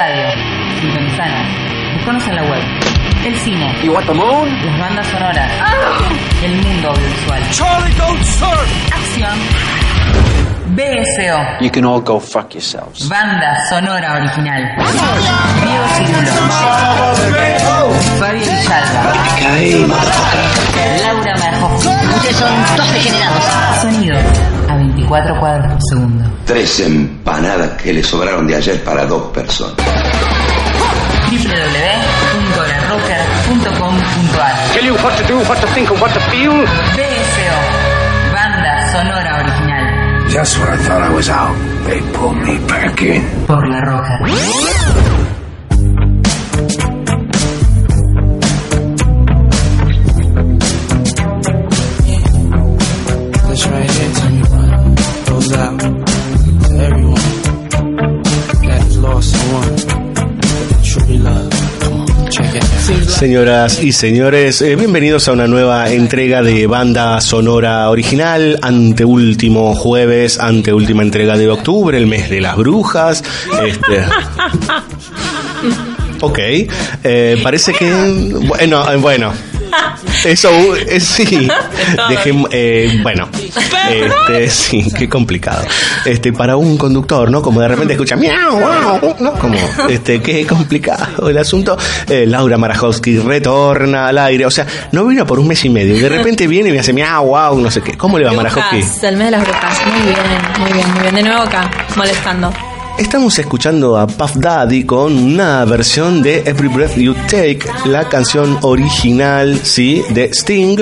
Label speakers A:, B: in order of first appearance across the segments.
A: radio. Sintonizanos. Buscanos en la web. El cine.
B: You want the moon?
A: Las bandas sonoras. El mundo audiovisual.
B: Charlie, don't surf!
A: Acción. BSO.
C: You can all go fuck yourselves.
A: Banda sonora original. Diego Cirulo. Fabio Villalba. Laura.
D: Ustedes son todos degenerados.
A: Sonido. A 24 cuadros por segundo.
E: Tres empanadas que le sobraron de ayer para dos personas.
A: www.larocker.com.ar
B: Tell you what to do, what to think, and
F: Just when I thought I was out, they pulled me back in.
A: Por La.
G: Señoras y señores, eh, bienvenidos a una nueva entrega de banda sonora original, anteúltimo jueves, anteúltima entrega de octubre, el mes de las brujas. Este, ok, eh, parece que... Bueno, eh, bueno. Eso, eh, sí. Dejemos, eh, bueno, este, sí, qué complicado. Este, para un conductor, ¿no? Como de repente escucha miau, wow, ¿no? Como, este, qué complicado el asunto. Eh, Laura Marajowski retorna al aire, o sea, no vino por un mes y medio y de repente viene y me hace miau, wow, no sé qué. ¿Cómo le va Marajowski?
H: El mes de las brujas. Muy bien, muy bien, muy bien. De nuevo acá, molestando.
G: Estamos escuchando a Puff Daddy con una versión de Every Breath You Take, la canción original, sí, de Sting.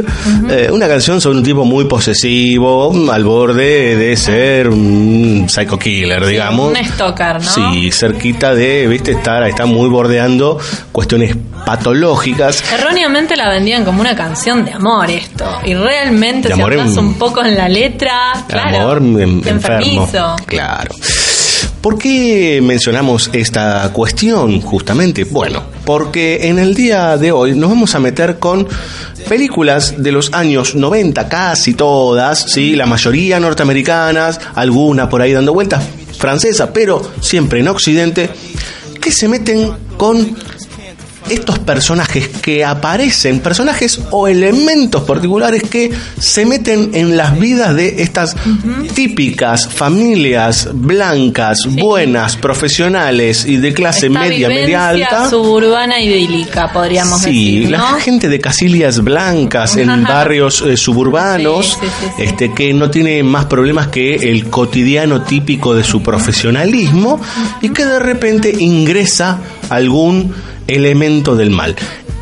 G: Eh, una canción sobre un tipo muy posesivo, al borde de ser un psycho killer, digamos.
H: Un stalker, ¿no?
G: Sí, cerquita de, viste, estar, está muy bordeando cuestiones patológicas.
H: Erróneamente la vendían como una canción de amor esto. Y realmente
G: De
H: si
G: amor en-
H: un poco en la letra, claro,
G: Amor en- enfermo.
H: enfermizo.
G: Claro. ¿Por qué mencionamos esta cuestión justamente? Bueno, porque en el día de hoy nos vamos a meter con películas de los años 90, casi todas, ¿sí? la mayoría norteamericanas, alguna por ahí dando vueltas, francesa, pero siempre en Occidente, que se meten con estos personajes que aparecen, personajes o elementos particulares que se meten en las vidas de estas típicas familias blancas, buenas, profesionales y de clase
H: Esta
G: media, media alta.
H: suburbana idílica, podríamos
G: Sí,
H: decir,
G: la
H: ¿no?
G: gente de casillas blancas en barrios eh, suburbanos,
H: Sí, sí, sí, sí.
G: este que no tiene más problemas que el cotidiano típico de su profesionalismo y que de repente ingresa algún elemento del mal.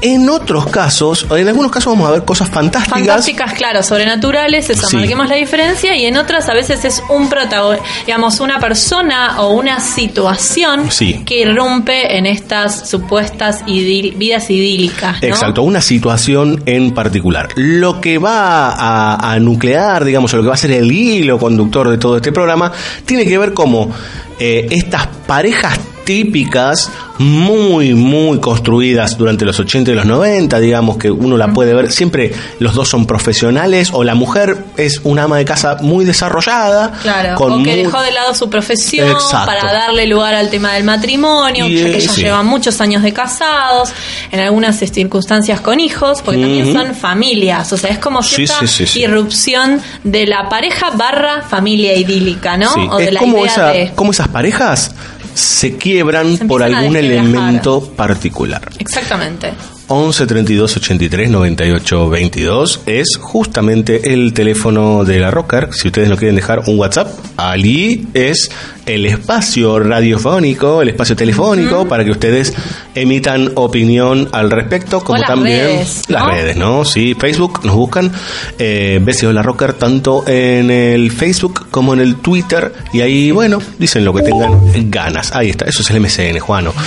G: En otros casos, en algunos casos vamos a ver cosas fantásticas.
H: Fantásticas, claro, sobrenaturales, eso,
G: Sí.
H: marquemos la diferencia, y en otras a veces es un protagonista, digamos, una persona o una situación
G: Sí.
H: que irrumpe en estas supuestas idil- vidas idílicas, ¿no?
G: Exacto, una situación en particular. Lo que va a, a nuclear, digamos, o lo que va a ser el hilo conductor de todo este programa, tiene que ver como eh, estas parejas típicas muy, muy construidas durante los 80 y los 90, digamos que uno la puede ver, siempre los dos son profesionales o la mujer es una ama de casa muy desarrollada,
H: Claro,
G: con
H: o que
G: muy-
H: dejó de lado su profesión
G: Exacto.
H: para darle lugar al tema del matrimonio,
G: Y,
H: ya que ya
G: sí.
H: llevan muchos años de casados, en algunas circunstancias con hijos, porque también son familias, o sea, es como cierta
G: sí, sí,
H: irrupción de la pareja barra familia idílica, ¿no? O de
G: es
H: la
G: como,
H: idea
G: esa-
H: de...
G: como esas parejas se quiebran
H: Se
G: por algún elemento particular.
H: Exactamente.
G: 11 32 83 98 22 es justamente el teléfono de la Rocker. Si ustedes no quieren dejar un WhatsApp, allí es el espacio radiofónico, el espacio telefónico para que ustedes emitan opinión al respecto, como
H: las
G: también
H: redes,
G: las redes, ¿no? Sí, Facebook nos buscan eh, BCO La Rocker tanto en el Facebook como en el Twitter y ahí, bueno, dicen lo que tengan ganas. Ahí está, eso es el MCN, Juano.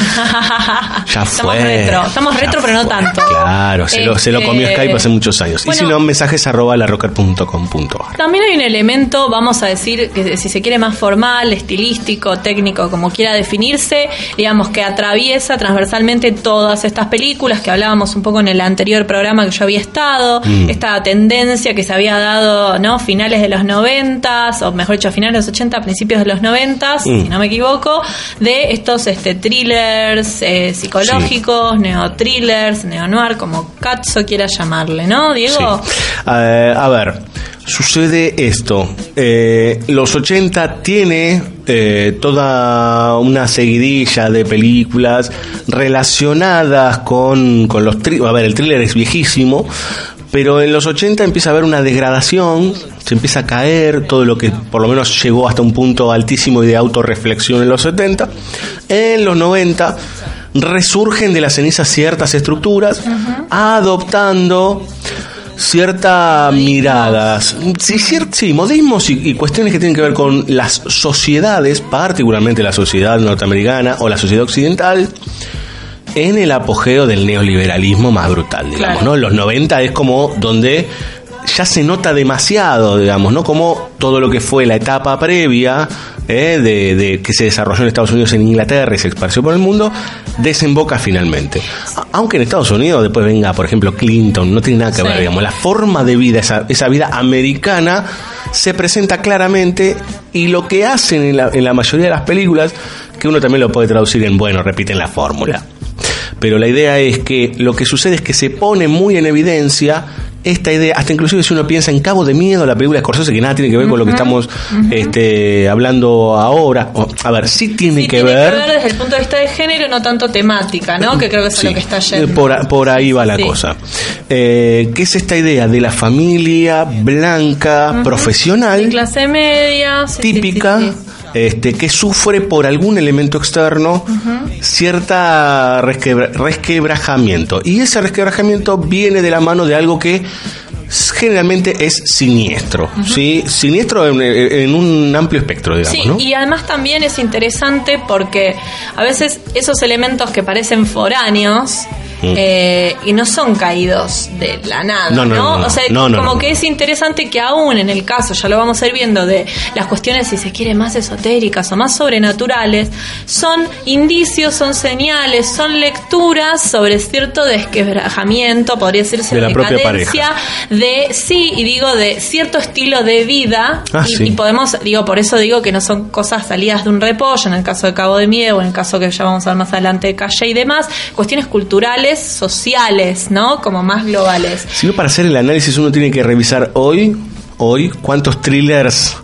G: Ya
H: Estamos
G: fue.
H: retro, estamos
G: Ya
H: retro pero no tanto.
G: Claro, se, lo, se lo comió
H: Este,
G: Skype hace muchos años. y si no, mensajes arroba larrocker.com.ar.
H: También hay un elemento, vamos a decir, que si se quiere más formal, estilístico, técnico, como quiera definirse, digamos que atraviesa transversalmente todas estas películas que hablábamos un poco en el anterior programa que yo había estado,
G: Mm.
H: esta tendencia que se había dado, ¿no? Finales de los noventas, o mejor dicho, finales de los 80, principios de los noventas,
G: Mm.
H: si no me equivoco, de estos este, thrillers eh, psicológicos, neo-thrillers, neo-noir, como Katzo quiera llamarle, ¿no, Diego?
G: Sí. Eh, a ver, sucede esto. Eh, los 80 tiene eh, toda una seguidilla de películas relacionadas con, con los. A ver, el thriller es viejísimo. Pero en los 80 empieza a haber una degradación, se empieza a caer todo lo que por lo menos llegó hasta un punto altísimo y de autorreflexión en los 70. En los 90 resurgen de las cenizas ciertas estructuras, adoptando ciertas miradas, sí, modismos y, y cuestiones que tienen que ver con las sociedades, particularmente la sociedad norteamericana o la sociedad occidental, en el apogeo del neoliberalismo más brutal, digamos,
H: Claro.
G: ¿no? Los 90 es como donde ya se nota demasiado, digamos, ¿no? Como todo lo que fue la etapa previa eh, de, de que se desarrolló en Estados Unidos, en Inglaterra y se esparció por el mundo, desemboca finalmente. Aunque en Estados Unidos después venga, por ejemplo, Clinton, no tiene nada que
H: Sí.
G: ver, digamos, la forma de vida, esa, esa vida americana, se presenta claramente y lo que hacen en la, en la mayoría de las películas, que uno también lo puede traducir en, bueno, repiten la fórmula. Pero la idea es que lo que sucede es que se pone muy en evidencia esta idea, hasta inclusive si uno piensa en Cabo de Miedo, la película de Scorsese, que nada tiene que ver con lo que estamos este, hablando ahora. O, a ver, sí tiene,
H: Sí,
G: que,
H: tiene
G: ver,
H: que ver desde el punto de vista de género, no tanto temática, ¿no? Que creo que es a lo que está yendo.
G: Por, ahí va la
H: Sí.
G: cosa. Eh, ¿Qué es esta idea de la familia blanca, profesional?
H: De clase media.
G: típica. Este, que sufre por algún elemento externo cierta resquebra- resquebrajamiento. Y ese resquebrajamiento viene de la mano de algo que generalmente es siniestro. ¿sí? Siniestro en, en un amplio espectro, digamos.
H: Sí,
G: ¿no?
H: y además también es interesante porque a veces esos elementos que parecen foráneos. Eh, y no son caídos de la nada,
G: No,
H: ¿no?
G: no.
H: O sea,
G: No,
H: como que es interesante que aún en el caso, ya lo vamos a ir viendo, de las cuestiones, si se quiere, más esotéricas o más sobrenaturales, son indicios, son señales, son lecturas sobre cierto desquebrajamiento, podría decirse
G: De la propia
H: decadencia, de, sí, y digo, de cierto estilo de vida,
G: Ah,
H: y,
G: sí.
H: y podemos, digo, por eso digo que no son cosas salidas de un repollo, en el caso de Cabo de Miedo, o en el caso que ya vamos a ver más adelante de Calle y demás, cuestiones culturales, sociales, ¿no? Como más globales.
G: Si no, para hacer el análisis uno tiene que revisar hoy, hoy, cuántos thrillers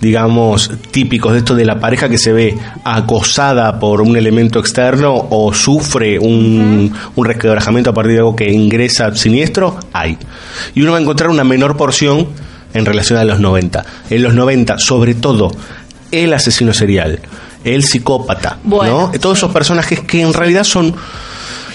G: digamos, típicos de esto de la pareja que se ve acosada por un elemento externo o sufre un, un resquebrajamiento a partir de algo que ingresa siniestro, hay. Y uno va a encontrar una menor porción en relación a los 90. En los 90, sobre todo, el asesino serial, el psicópata,
H: Bueno,
G: ¿no? Todos esos personajes que en realidad son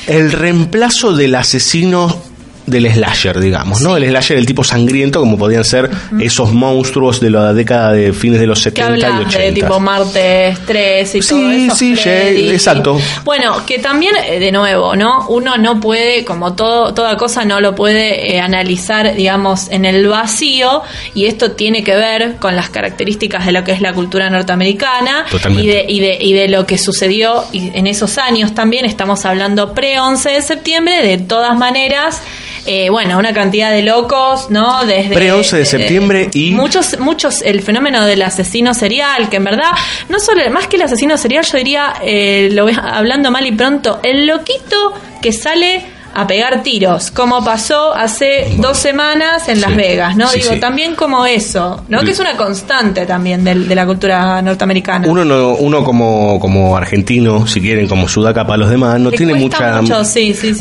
G: el reemplazo del asesino del slasher, digamos, ¿no? El slasher, el tipo sangriento, como podían ser esos monstruos de la década de fines de los
H: que
G: 70 y
H: hablas
G: 80.
H: de tipo martes 3 y
G: Sí,
H: todo eso.
G: sí. Jay, exacto.
H: Bueno, que también, eh, de nuevo, ¿no? Uno no puede, como todo, toda cosa, no lo puede eh, analizar, digamos, en el vacío, y esto tiene que ver con las características de lo que es la cultura norteamericana y de, y, de, y de lo que sucedió en esos años también. Estamos hablando pre-11 de septiembre, de todas maneras. Eh, bueno, una cantidad de locos, ¿no? Desde
G: Pre-11 de
H: eh,
G: septiembre y-
H: muchos, muchos, el fenómeno del asesino serial, que en verdad, no solo, más que el asesino serial, yo diría, eh, lo hablando mal y pronto, el loquito que sale a pegar tiros, como pasó hace dos semanas en Las
G: Sí,
H: Vegas, ¿no?
G: sí,
H: Digo,
G: sí.
H: también como eso, ¿no? Que es una constante también del- de, la cultura norteamericana.
G: Uno, no, uno como, como argentino, si quieren, como sudaca para los demás, no
H: Le
G: tiene mucha
H: mucho,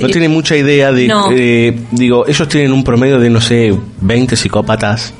G: no tiene mucha idea de
H: No.
G: eh, digo, ellos tienen un promedio de no sé, 20 psicópatas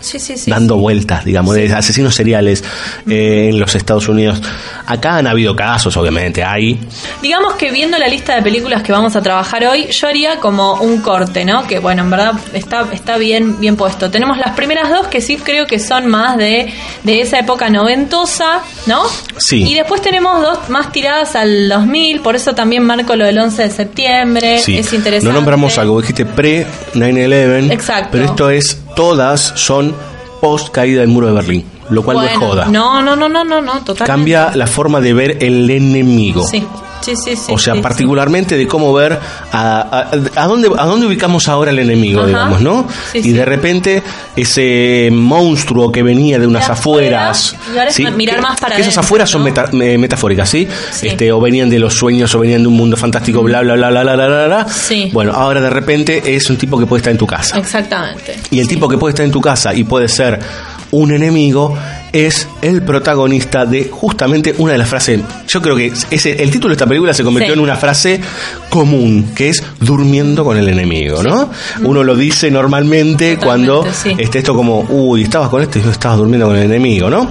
G: dando vueltas, digamos, de asesinos seriales eh, en los Estados Unidos. Acá han habido casos, obviamente, hay
H: Digamos que viendo la lista de películas que vamos a trabajar hoy, yo haría como un corte, ¿no? Que bueno, en verdad está, está bien, bien puesto. Tenemos las primeras dos que sí creo que son más de, de esa época noventosa, ¿no?
G: Sí.
H: Y después tenemos dos más tiradas al 2000, por eso también marco lo del 11 de septiembre.
G: Sí.
H: Es interesante.
G: No nombramos algo, dijiste pre-9-11.
H: Exacto.
G: Pero esto es, todas son post caída del muro de Berlín, lo cual no es joda.
H: No, no, no, no, no, no, totalmente.
G: Cambia la forma de ver el enemigo.
H: Sí, Sí, sí, sí.
G: O sea, particularmente de cómo ver a, a, a, dónde, a dónde ubicamos ahora el enemigo, digamos, ¿no? Y de repente ese monstruo que venía de unas
H: de
G: afueras.
H: afueras mirar más para
G: Esas afueras son metafóricas, ¿sí? Este, o venían de los sueños, o venían de un mundo fantástico, bla, bla, bla, bla, bla, bla, bla. Bueno, ahora de repente es un tipo que puede estar en tu casa.
H: Exactamente.
G: Y el tipo que puede estar en tu casa y puede ser un enemigo es el protagonista de justamente una de las frases. Yo creo que ese, el título de esta película se convirtió
H: Sí.
G: en una frase común, que es durmiendo con el enemigo, ¿no? Uno lo dice normalmente
H: Totalmente,
G: cuando
H: sí.
G: está esto como, uy, estabas con este y no estabas durmiendo con el enemigo, ¿no?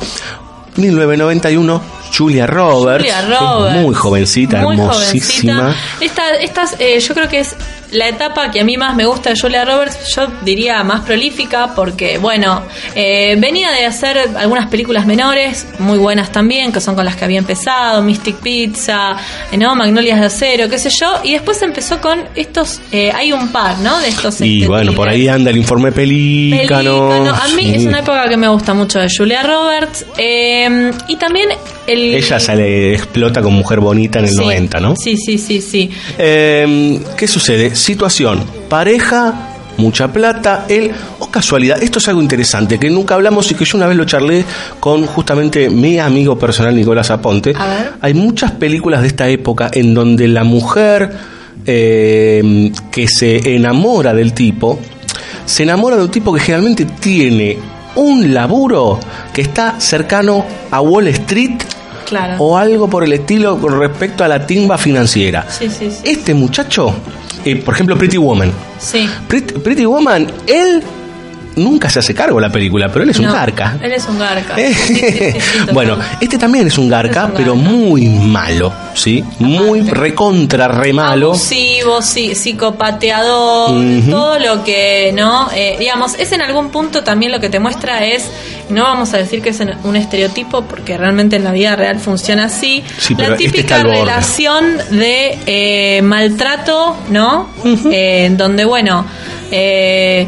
G: 1991, Julia Roberts,
H: Julia Roberts.
G: muy jovencita,
H: Muy
G: hermosísima.
H: jovencita. Esta, estas, eh, yo creo que es la etapa que a mí más me gusta de Julia Roberts, yo diría más prolífica, porque, bueno, eh, venía de hacer algunas películas menores, muy buenas también, que son con las que había empezado, Mystic Pizza, eh, ¿no? Magnolias de Acero, qué sé yo, y después empezó con estos, eh, hay un par, ¿no? De estos
G: Y
H: este,
G: bueno, por ahí anda el informe pelícano.
H: Pelícano. A mí
G: sí.
H: es una época que me gusta mucho de Julia Roberts. eh, y también el.
G: Ella sale, explota con Mujer Bonita en el
H: Sí,
G: 90, ¿no?
H: Sí, sí, sí, sí.
G: Eh, ¿Qué sucede? Situación, pareja, mucha plata, él, o casualidad, esto es algo interesante que nunca hablamos y que yo una vez lo charlé con justamente mi amigo personal Nicolás Aponte.
H: A ver.
G: Hay muchas películas de esta época en donde la mujer eh, que se enamora del tipo, se enamora de un tipo que generalmente tiene un laburo que está cercano a Wall Street
H: Claro.
G: o algo por el estilo con respecto a la timba financiera.
H: Sí, sí, sí.
G: Este muchacho, eh, por ejemplo, Pretty Woman.
H: Sí.
G: Pretty, Pretty Woman, él nunca se hace cargo de la película, pero él es un garca.
H: Él es un garca.
G: Eh,
H: Sí, sí, sí, sí, total.
G: bueno, este también es un garca,
H: Es un
G: pero
H: garca.
G: muy malo, ¿sí? Muy recontra re malo.
H: Abusivo, sí, psicopateador, todo lo que, ¿no? Eh, digamos, es en algún punto también lo que te muestra es, no vamos a decir que es un estereotipo, porque realmente en la vida real funciona así, la
G: este
H: típica relación de eh, maltrato, ¿no? Eh, en donde, bueno, eh,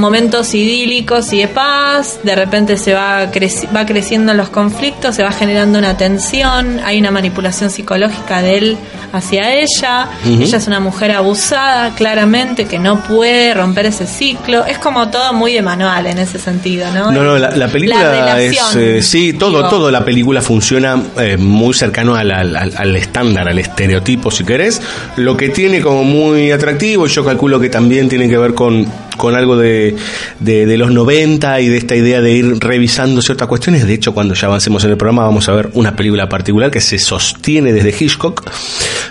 H: momentos idílicos y de paz, de repente se va, creci- va creciendo los conflictos, se va generando una tensión, hay una manipulación psicológica de él hacia ella, ella es una mujer abusada, claramente, que no puede romper ese ciclo, es como todo muy de manual en ese sentido, ¿no?
G: No, no, la, la película es.
H: relación,
G: eh, sí, todo,
H: digo.
G: todo la película funciona eh, muy cercano al, al- al- al estándar, al estereotipo, si querés. Lo que tiene como muy atractivo, yo calculo que también tiene que ver con, con algo de, de, de los 90 y de esta idea de ir revisando ciertas cuestiones. De hecho, cuando ya avancemos en el programa, vamos a ver una película particular que se sostiene desde Hitchcock.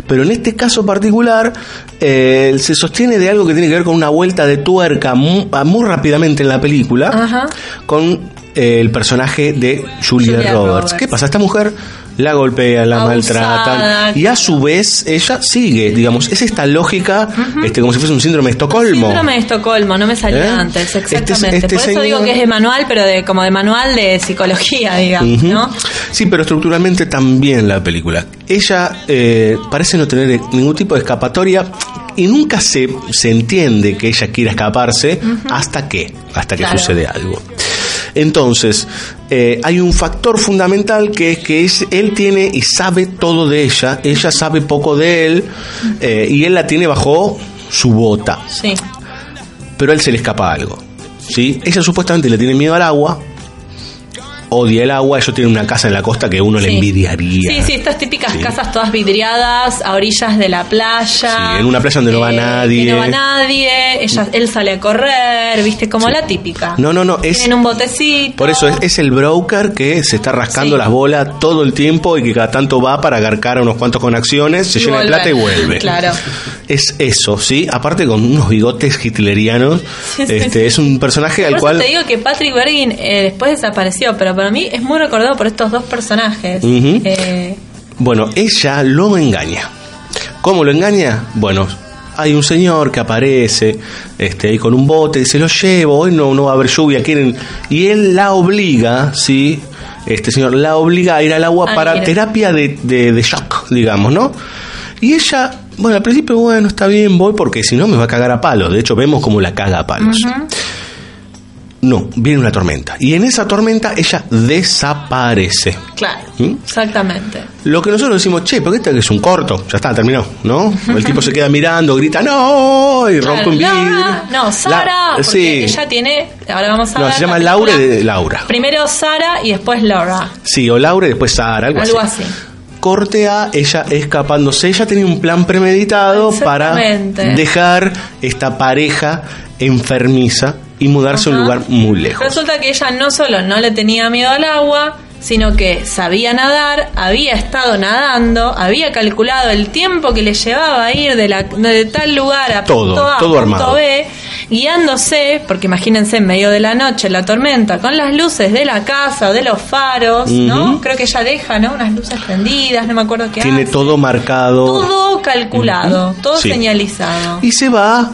G: Pero en este caso particular, eh, se sostiene de algo que tiene que ver con una vuelta de tuerca muy, muy rápidamente en la película
H: Ajá.
G: con eh, el personaje de Julia,
H: Julia
G: Roberts.
H: Roberts.
G: ¿Qué pasa? Esta mujer la golpean, la
H: Abusada,
G: maltratan y a su vez ella sigue, digamos, es esta lógica, este como si fuese un síndrome de Estocolmo.
H: Síndrome de Estocolmo, no me salía
G: ¿Eh?
H: antes,
G: Este-
H: exactamente.
G: este
H: Por eso
G: señor-
H: digo que es de manual, pero de como de manual de psicología, digamos. ¿no?
G: Sí, pero estructuralmente también la película. Ella eh, parece no tener ningún tipo de escapatoria y nunca se, se entiende que ella quiera escaparse hasta que, hasta que
H: Claro.
G: sucede algo. Entonces, eh, hay un factor fundamental que es que es- él tiene y sabe todo de ella, ella sabe poco de él eh, y él la tiene bajo su bota
H: Sí.
G: pero a él se le escapa algo. ¿sí? Ella supuestamente le tiene miedo al agua, odia el agua, ellos tienen una casa en la costa que uno le envidiaría.
H: Sí, sí, estas típicas
G: Sí.
H: casas todas vidriadas a orillas de la playa.
G: Sí, en una playa donde no va
H: eh,
G: nadie.
H: Que no va nadie, ella, él sale a correr, viste, como la típica.
G: No, no, no, es...
H: Tienen un botecito.
G: Por eso es, es el broker que se está rascando las bolas todo el tiempo y que cada tanto va para agarcar a unos cuantos con acciones, se
H: Y
G: llena de plata y vuelve.
H: Claro.
G: Es eso, ¿sí? Aparte con unos bigotes hitlerianos. Este. Es un personaje al cual...
H: te digo que Patrick Bergin eh, después desapareció, pero para mí es muy recordado por estos dos personajes. Eh,
G: Bueno, ella lo engaña. ¿Cómo lo engaña? Bueno, hay un señor que aparece este, ahí con un bote, se lo llevo, hoy no, no va a haber lluvia, quieren. Y él la obliga, ¿sí? Este señor la obliga a ir al agua
H: Ah,
G: para
H: mira.
G: terapia de, de, de shock, digamos, ¿no? Y ella, bueno, al principio, bueno, está bien, voy porque si no me va a cagar a palos. De hecho, vemos como la caga a palos. No, viene una tormenta. Y en esa tormenta ella desaparece.
H: Claro,
G: ¿Mm?
H: exactamente.
G: Lo que nosotros decimos, che, porque este es un corto, ya está, terminó, ¿no? El tipo se queda mirando, grita, no, y rompe un vidrio.
H: No, Sara,
G: La-
H: porque
G: sí.
H: ella tiene, ahora vamos a
G: No,
H: ver
G: se
H: la
G: llama. Laura de Laura.
H: Primero Sara y después Laura,
G: Sí, o Laura y después Sara, algo,
H: algo
G: así.
H: así.
G: Corte a ella escapándose. Ella tenía un plan premeditado para dejar esta pareja enfermiza y mudarse a un lugar muy lejos.
H: Resulta que ella no solo no le tenía miedo al agua, sino que sabía nadar, había estado nadando, había calculado el tiempo que le llevaba a ir de, la, de tal lugar a
G: Todo,
H: punto A
G: todo
H: punto
G: armado.
H: B, guiándose, porque imagínense en medio de la noche, la tormenta, con las luces de la casa de los faros, ¿no? Creo que ella deja, ¿no? Unas luces prendidas, no me acuerdo qué
G: Tiene
H: hace.
G: todo marcado.
H: Todo calculado, todo
G: Sí.
H: señalizado.
G: Y se va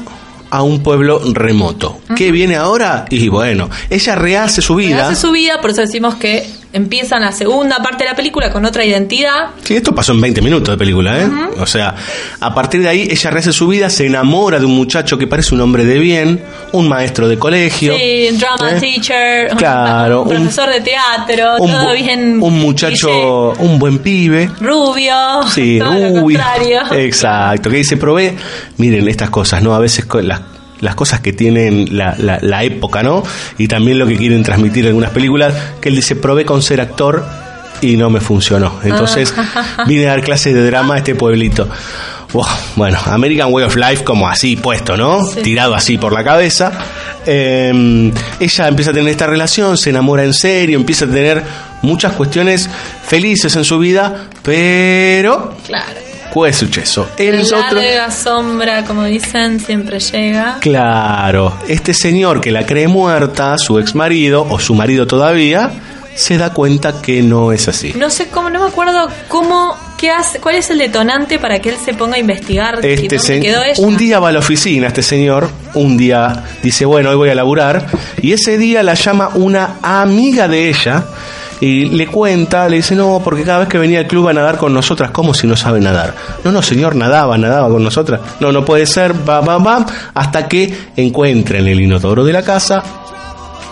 G: a un pueblo remoto. ¿Qué viene ahora? Y bueno, ella rehace su vida.
H: Hace su vida, por eso decimos que empiezan la segunda parte de la película con otra identidad.
G: Sí, esto pasó en 20 minutos de película, ¿eh? O sea, a partir de ahí ella rehace su vida, se enamora de un muchacho que parece un hombre de bien, un maestro de colegio.
H: Sí, drama
G: ¿eh?
H: teacher,
G: Claro,
H: un,
G: un-
H: profesor de teatro,
G: Un,
H: todo bien.
G: un muchacho, un buen pibe.
H: rubio,
G: Sí,
H: todo lo contrario.
G: exacto, que dice, probé, miren estas cosas, ¿no? A veces las, las cosas que tienen la, la- la época, ¿no? Y también lo que quieren transmitir algunas películas, que él dice, probé con ser actor y no me funcionó. Entonces
H: Ah.
G: vine a dar clases de drama a este pueblito. Bueno, American Way of Life como así puesto, ¿no?
H: Sí.
G: Tirado así por la cabeza. Eh, ella empieza a tener esta relación, se enamora en serio, empieza a tener muchas cuestiones felices en su vida, pero
H: Claro.
G: ¿Cuál es suceso? El
H: La
G: otro.
H: larga sombra, como dicen, siempre llega.
G: Claro, este señor que la cree muerta, su ex marido o su marido todavía, se da cuenta que no es así.
H: No sé cómo, no me acuerdo cómo, qué hace, cuál es el detonante para que él se ponga a investigar
G: Este se-
H: quedó ella.
G: un día va a la oficina este señor, un día dice, bueno, hoy voy a laburar, y ese día la llama una amiga de ella y le cuenta, le dice, no, porque cada vez que venía al club a nadar con nosotras, como si no sabe nadar? No, no, señor, nadaba, nadaba con nosotras. No, no puede ser, va, va, va, hasta que encuentra en el inodoro de la casa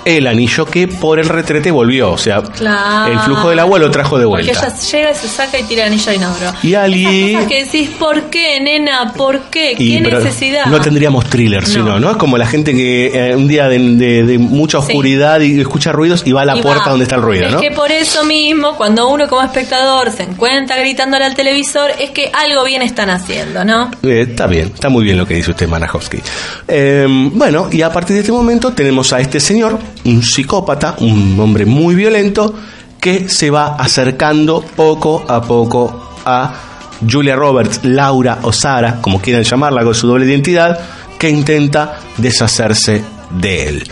G: el anillo que por el retrete volvió, o sea,
H: Claro.
G: el flujo del agua lo trajo de vuelta.
H: Porque ella llega y se saca y tira el anillo de inodoro.
G: Y Ali-
H: Esas cosas que decís, ¿por qué, nena? ¿Por qué? ¿Qué necesidad?
G: No tendríamos thriller, sino, ¿no? Es como la gente que eh, un día de, de- de mucha
H: Sí.
G: oscuridad y escucha ruidos y va a la
H: Y
G: puerta
H: va.
G: donde está el ruido,
H: es
G: ¿no?
H: que por eso mismo, cuando uno como espectador se encuentra gritándole al televisor, es que algo bien están haciendo, ¿no?
G: Eh, está bien, está muy bien lo que dice usted, Manajowski. Eh, bueno, y a partir de este momento tenemos a este señor, un psicópata, un hombre muy violento, que se va acercando poco a poco a Julia Roberts, Laura o Sara, como quieran llamarla con su doble identidad, que intenta deshacerse de él.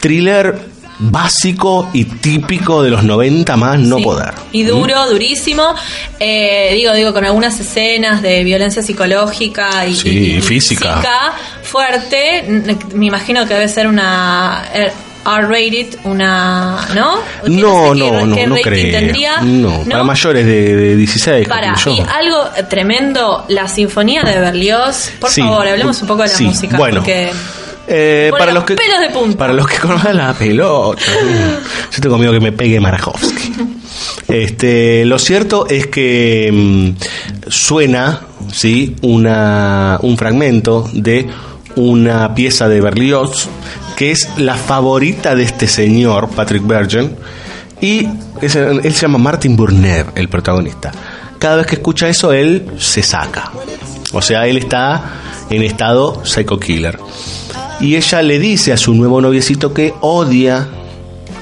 G: Thriller básico y típico de los 90 más no
H: Sí.
G: poder.
H: Y duro, durísimo. Eh, digo, digo, con algunas escenas de violencia psicológica y,
G: Sí,
H: y- y
G: física.
H: fuerte. Me imagino que debe ser una eh, R-rated, una. ¿no? ¿Qué-
G: No, no, no, no creo.
H: tendría?
G: No, para mayores de, de 16.
H: Para, y algo tremendo, la sinfonía de Berlioz. Por
G: Sí.
H: favor, hablemos un poco de la
G: Sí,
H: música.
G: bueno.
H: Porque
G: Eh, para
H: los
G: los que
H: pelos de punta.
G: para los que conocen la pelota yo tengo miedo que me pegue Marajowski este lo cierto es que mm, suena sí una un fragmento de una pieza de Berlioz que es la favorita de este señor Patrick Bergen y él se llama Martin Burner el protagonista cada vez que escucha eso él se saca o sea él está en estado psycho killer y ella le dice a su nuevo noviecito que odia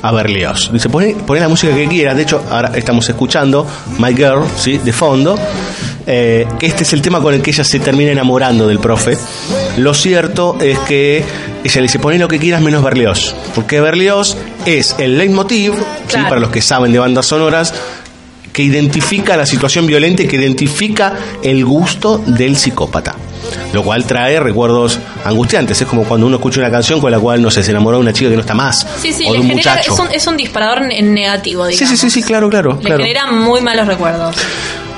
G: a Berlioz. Dice, poné, poné la música que quieras. De hecho, ahora estamos escuchando My Girl, ¿sí? De fondo. Eh, este es el tema con el que ella se termina enamorando del profe. Lo cierto es que ella le dice, poné lo que quieras menos Berlioz. Porque Berlioz es el leitmotiv, ¿sí? Para los que saben de bandas sonoras, que identifica la situación violenta y que identifica el gusto del psicópata. lo cual trae recuerdos angustiantes. Es como cuando uno escucha una canción con la cual no sé, se enamoró de una chica que no está más,
H: Sí, sí,
G: o de un
H: genera,
G: muchacho.
H: es, un, es un disparador en negativo,
G: Sí,
H: digamos.
G: sí, sí, sí, claro, claro.
H: Le
G: claro.
H: genera muy malos recuerdos.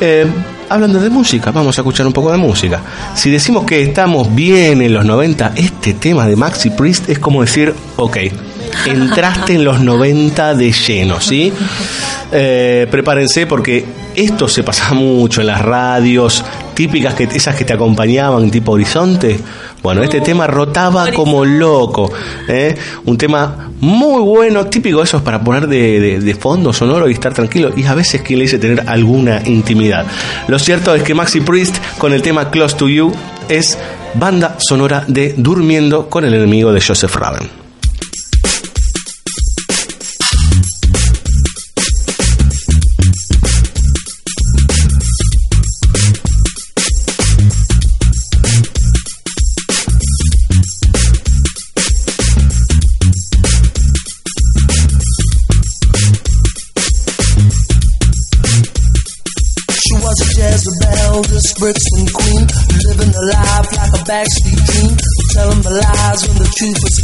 G: Eh, hablando de música, vamos a escuchar un poco de música. Si decimos que estamos bien en los 90, este tema de Maxi Priest es como decir, ok, entraste en los 90 de lleno, ¿sí? Eh, prepárense porque esto se pasaba mucho en las radios típicas, que, esas que te acompañaban tipo Horizonte. Bueno, este tema rotaba como loco. ¿eh? Un tema muy bueno, típico eso es para poner de, de- de fondo sonoro y estar tranquilo. Y a veces quien le dice tener alguna intimidad. Lo cierto es que Maxi Priest con el tema Close to You es banda sonora de Durmiendo con el enemigo de Joseph Raven.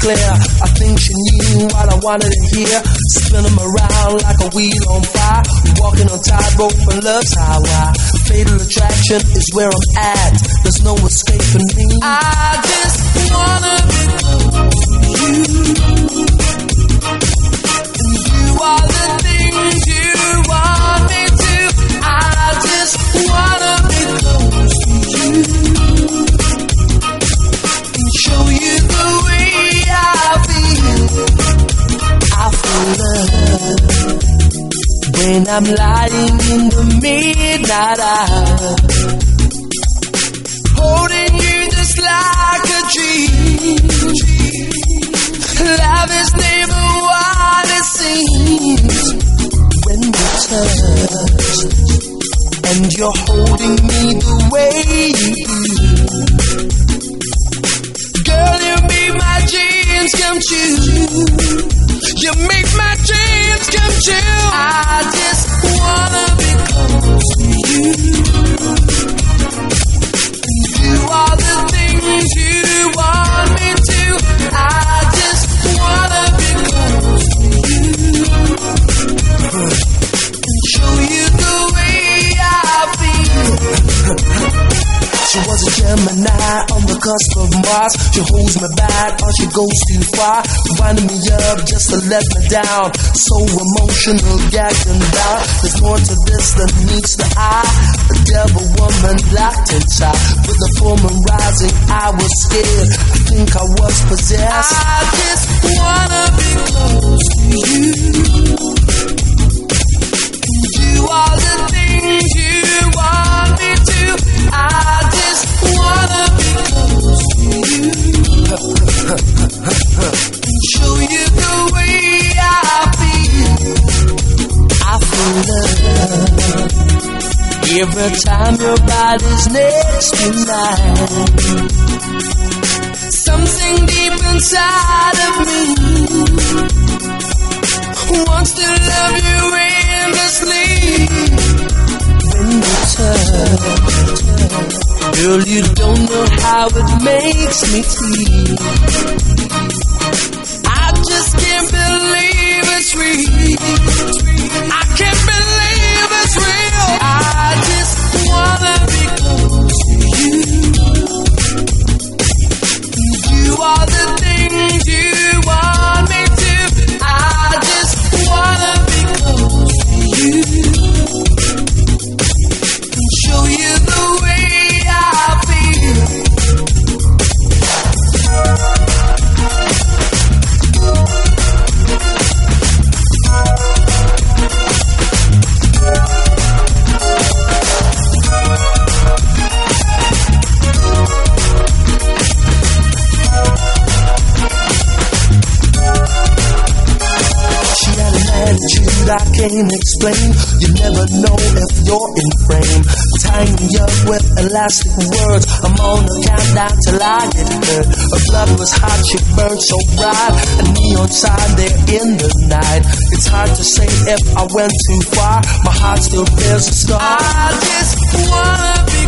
I: Clear. I think she knew what I wanted to hear, spin 'em around like a wheel on fire, walking on tightrope and love's highway. Fatal attraction is where I'm at. There's no escaping me. I just wanna be you. You are the things you want me to. I just wanna love when I'm lying in the midnight hour, holding you just like a dream. Love is never what it seems when we touch, and you're holding me the way you do. Girl, you make my dreams come true. You make my dreams come true. I just wanna be close to you. You are the things you want me to. I just wanna be close to you. Show you the way I feel. She was a Gemini on the cusp of Mars. She holds me back or she goes too far. Winding me up just to let me down. So emotional, gagging down. There's more to this than meets the eye. A devil woman locked inside. With the full moon rising, I was scared. I think I was possessed. I just wanna be close to you. You are the things you want me to. I just wanna be close to you. Show you the way I feel. I feel love every time your body's next to mine. Something deep inside of me wants to love you endlessly. You touch, girl, you don't know how it makes me feel. I just can't believe it's real. Can't explain. You never know if you're in frame. Tying me up with elastic words. I'm on a countdown till I get hurt. Her blood was hot, she burned so bright. A neon sign there in the night. It's hard to say if I went too far. My heart still bears a scar. I just wanna be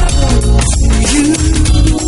I: to you.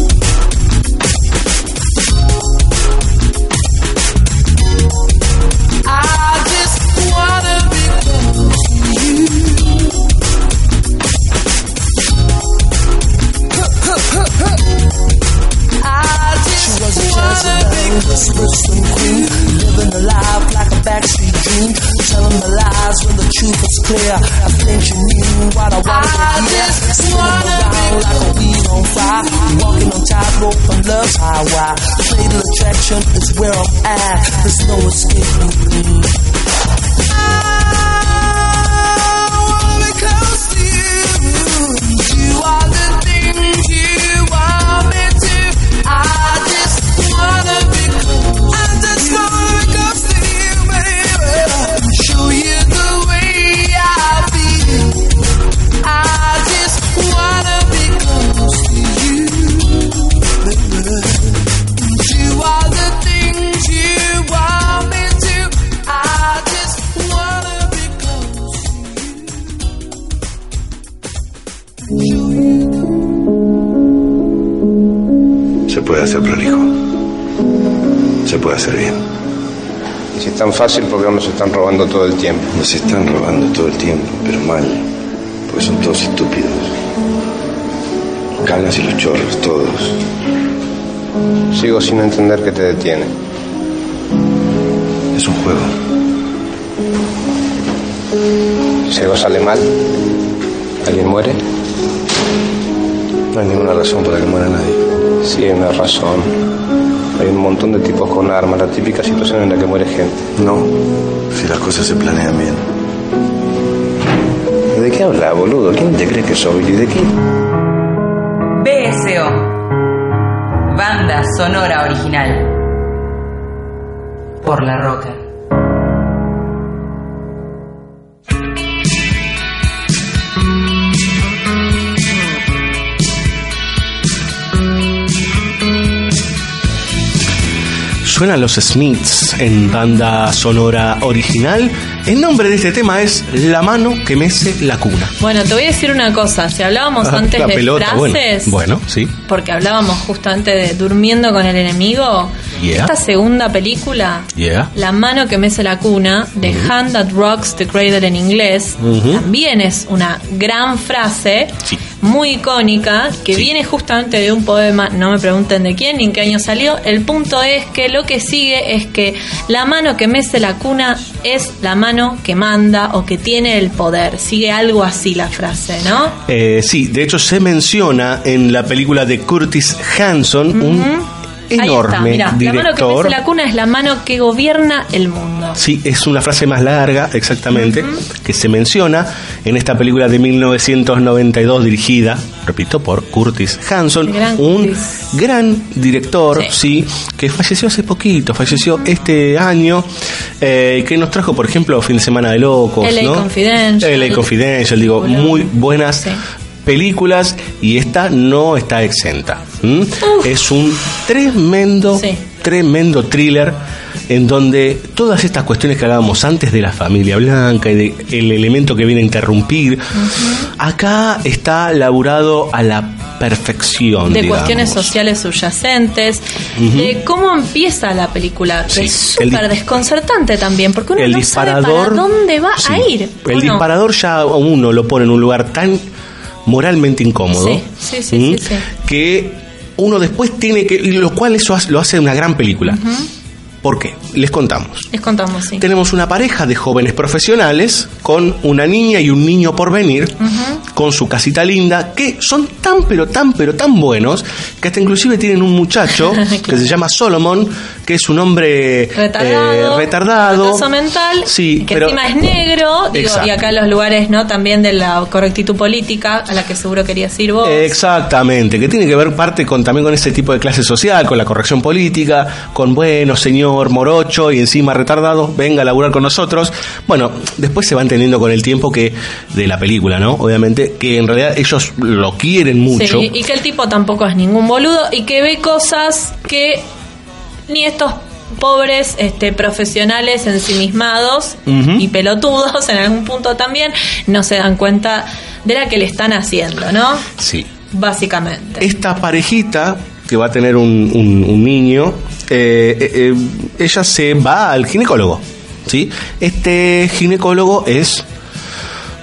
I: Like a wheel on fire. Walking on tightrope on love's highway. Fatal attraction is where I'm at. There's no escaping
F: puede hacer prolijo. Se puede hacer bien.
J: Si es tan fácil, ¿por qué nos están robando todo el tiempo?
F: Nos están robando todo el tiempo, pero mal. Porque son todos estúpidos. Canas y los chorros, todos.
J: Sigo sin entender qué te detiene.
F: Es un juego.
J: Si algo sale mal, alguien muere.
F: No hay ninguna razón para que muera nadie.
J: Sí, hay una razón. Hay un montón de tipos con armas, la típica situación en la que muere gente.
F: No, si las cosas se planean bien.
J: ¿De qué habla, boludo? ¿Quién te cree que soy? ¿Y de qué?
A: BSO. Banda sonora original. Por la roca.
G: Suenan los Smiths en banda sonora original. El nombre de este tema es La mano que mece la cuna.
H: Bueno, te voy a decir una cosa. Si hablábamos
G: Ah,
H: antes de
G: pelota, bueno,
H: frases,
G: bueno, sí.
H: porque hablábamos justamente de durmiendo con el enemigo,
G: Yeah.
H: esta segunda película,
G: Yeah.
H: La mano que mece la cuna, The Hand That Rocks the Cradle en inglés,
G: Ujú.
H: también es una gran frase,
G: Sí.
H: muy icónica, que
G: Sí.
H: viene justamente de un poema, no me pregunten de quién ni en qué año salió. El punto es que lo que sigue es que la mano que mece la cuna es la mano que manda o que tiene el poder. Sigue algo así la frase, ¿no?
G: Eh, sí, de hecho se menciona en la película de Curtis Hanson, un enorme
H: mirá, la mano que
G: director.
H: mece la cuna es la mano que gobierna el mundo.
G: Sí, es una frase más larga, exactamente, que se menciona en esta película de 1992 dirigida, repito, por Curtis Hanson,
H: Gran
G: un
H: Curtis.
G: gran director, sí. que falleció hace poquito, falleció este año, eh, que nos trajo, por ejemplo, Fin de Semana de Locos,
H: LA
G: ¿no?
H: Confidential.
G: LA Confidential, digo, muy buenas
H: Sí.
G: Películas y esta no está exenta. Es un tremendo,
H: Sí.
G: tremendo thriller en donde todas estas cuestiones que hablábamos antes de la familia blanca y de el elemento que viene a interrumpir, acá está laburado a la perfección.
H: de
G: digamos.
H: cuestiones sociales subyacentes, de cómo empieza la película, que
G: Sí,
H: es súper desconcertante también, porque uno
G: el
H: no
G: disparador
H: sabe para dónde va
G: sí.
H: a ir. ¿o
G: El disparador ya uno lo pone en un lugar tan moralmente incómodo
H: Sí, sí, sí,
G: que uno después tiene que y lo cual eso lo hace una gran película. ¿Por qué? Les contamos.
H: Les contamos, sí.
G: Tenemos una pareja de jóvenes profesionales con una niña y un niño por venir, con su casita linda, que son tan pero tan pero tan buenos que hasta inclusive tienen un muchacho que se llama Solomon, que es un hombre
H: Retardado,
G: eh, retardado.
H: mental,
G: sí,
H: que
G: pero
H: encima es negro, digo, y acá los lugares, ¿no? También de la correctitud política, a la que seguro querías ir vos.
G: Exactamente, que tiene que ver parte con también con ese tipo de clase social, con la corrección política, con bueno, señor morocho y encima retardado, venga a laburar con nosotros. Bueno, después se va entendiendo con el tiempo que de la película, ¿no? Obviamente que en realidad ellos lo quieren mucho.
H: Sí, y que el tipo tampoco es ningún boludo y que ve cosas que ni estos pobres este, profesionales ensimismados y pelotudos en algún punto también no se dan cuenta de la que le están haciendo, ¿no?
G: Sí.
H: Básicamente.
G: Esta parejita que va a tener un, un- un niño, eh, eh, eh, ella se va al ginecólogo, ¿sí? Este ginecólogo es,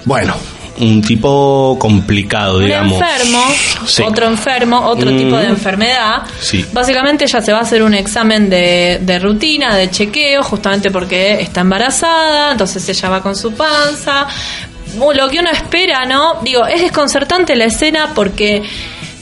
G: bueno, un tipo complicado,
H: Un
G: digamos.
H: enfermo,
G: Sí.
H: otro enfermo, otro
G: Mm.
H: tipo de enfermedad.
G: Sí.
H: Básicamente ella se va a hacer un examen de, de rutina, de chequeo, justamente porque está embarazada, entonces ella va con su panza, lo que uno espera, ¿no? Digo, es desconcertante la escena porque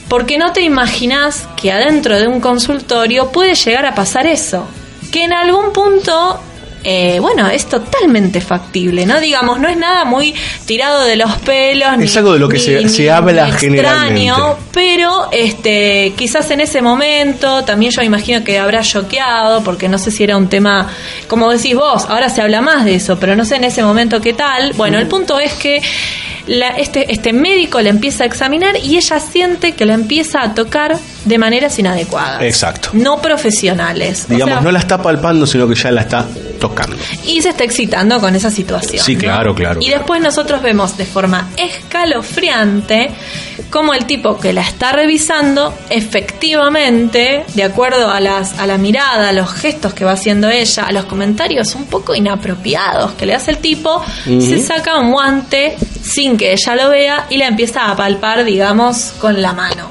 H: porque no te imaginas que adentro de un consultorio puede llegar a pasar eso. Que en algún punto eh, bueno, es totalmente factible, ¿no? Digamos, no es nada muy tirado de los pelos.
G: Es
H: ni-
G: algo de lo que
H: ni-
G: se,
H: ni-
G: se habla
H: ni
G: generalmente.
H: extraño, pero este, quizás en ese momento también yo imagino que habrá choqueado, porque no sé si era un tema, como decís vos, ahora se habla más de eso, pero no sé en ese momento qué tal. Bueno, el punto es que la- este, este médico le empieza a examinar y ella siente que la empieza a tocar de maneras inadecuadas.
G: Exacto.
H: No profesionales. O
G: Digamos,
H: sea,
G: no la está palpando, sino que ya la está tocando.
H: y se está excitando con esa situación.
G: Sí, claro, claro,
H: Y después nosotros vemos de forma escalofriante cómo el tipo que la está revisando, efectivamente, de acuerdo a, las, a la mirada, a los gestos que va haciendo ella, a los comentarios un poco inapropiados que le hace el tipo, se saca un guante sin que ella lo vea y la empieza a palpar, digamos, con la mano.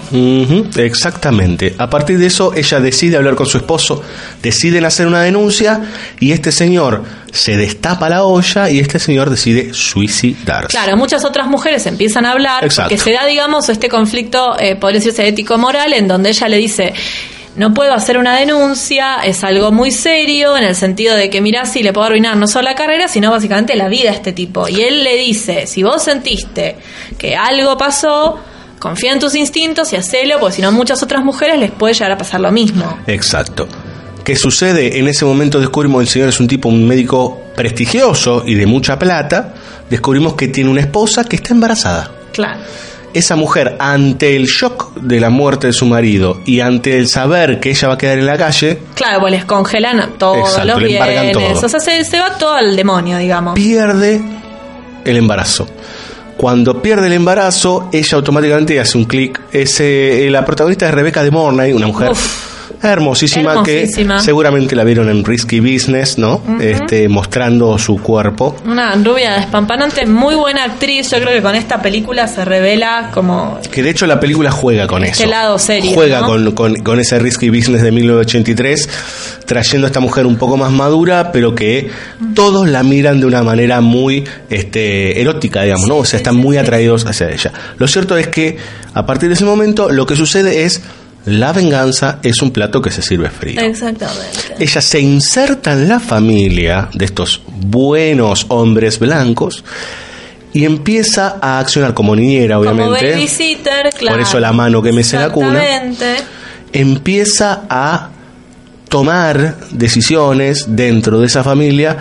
G: Exactamente. A partir de eso, ella decide hablar con su esposo, deciden hacer una denuncia y este señor se destapa la olla y este señor decide suicidarse.
H: Claro, muchas otras mujeres empiezan a hablar porque se da, digamos, este conflicto, eh, podría decirse ético-moral, en donde ella le dice, no puedo hacer una denuncia, es algo muy serio, en el sentido de que, mirá, si le puedo arruinar no solo la carrera, sino básicamente la vida a este tipo. Y él le dice, si vos sentiste que algo pasó, confía en tus instintos y hacelo, porque si no, a muchas otras mujeres les puede llegar a pasar lo mismo.
G: Exacto. ¿Qué sucede? En ese momento descubrimos que el señor es un tipo, un médico prestigioso y de mucha plata. Descubrimos que tiene una esposa que está embarazada.
H: Claro.
G: Esa mujer, ante el shock de la muerte de su marido y ante el saber que ella va a quedar en la calle,
H: Claro, pues les congelan todos
G: Exacto,
H: los
G: le
H: bienes.
G: todo.
H: O sea, se, se va todo al demonio, digamos.
G: pierde el embarazo. Cuando pierde el embarazo, ella automáticamente hace un clic. Eh, la protagonista es Rebeca de Mornay, una mujer hermosísima,
H: Hermosísima.
G: que seguramente la vieron en Risky Business, ¿no? este, mostrando su cuerpo.
H: Una rubia despampanante, muy buena actriz. Yo creo que con esta película se revela como
G: Que de hecho la película juega con
H: Este
G: eso.
H: lado serio,
G: Juega
H: ¿no?
G: con, con- con ese Risky Business de 1983, trayendo a esta mujer un poco más madura, pero que todos la miran de una manera muy este, erótica, digamos, ¿no? O sea, están muy atraídos hacia ella. Lo cierto es que a partir de ese momento lo que sucede es la venganza es un plato que se sirve frío.
H: Exactamente.
G: Ella se inserta en la familia de estos buenos hombres blancos y empieza a accionar como niñera,
H: Como
G: obviamente.
H: babysitter, claro.
G: Por eso la mano que mece la cuna.
H: Exactamente.
G: Empieza a tomar decisiones dentro de esa familia,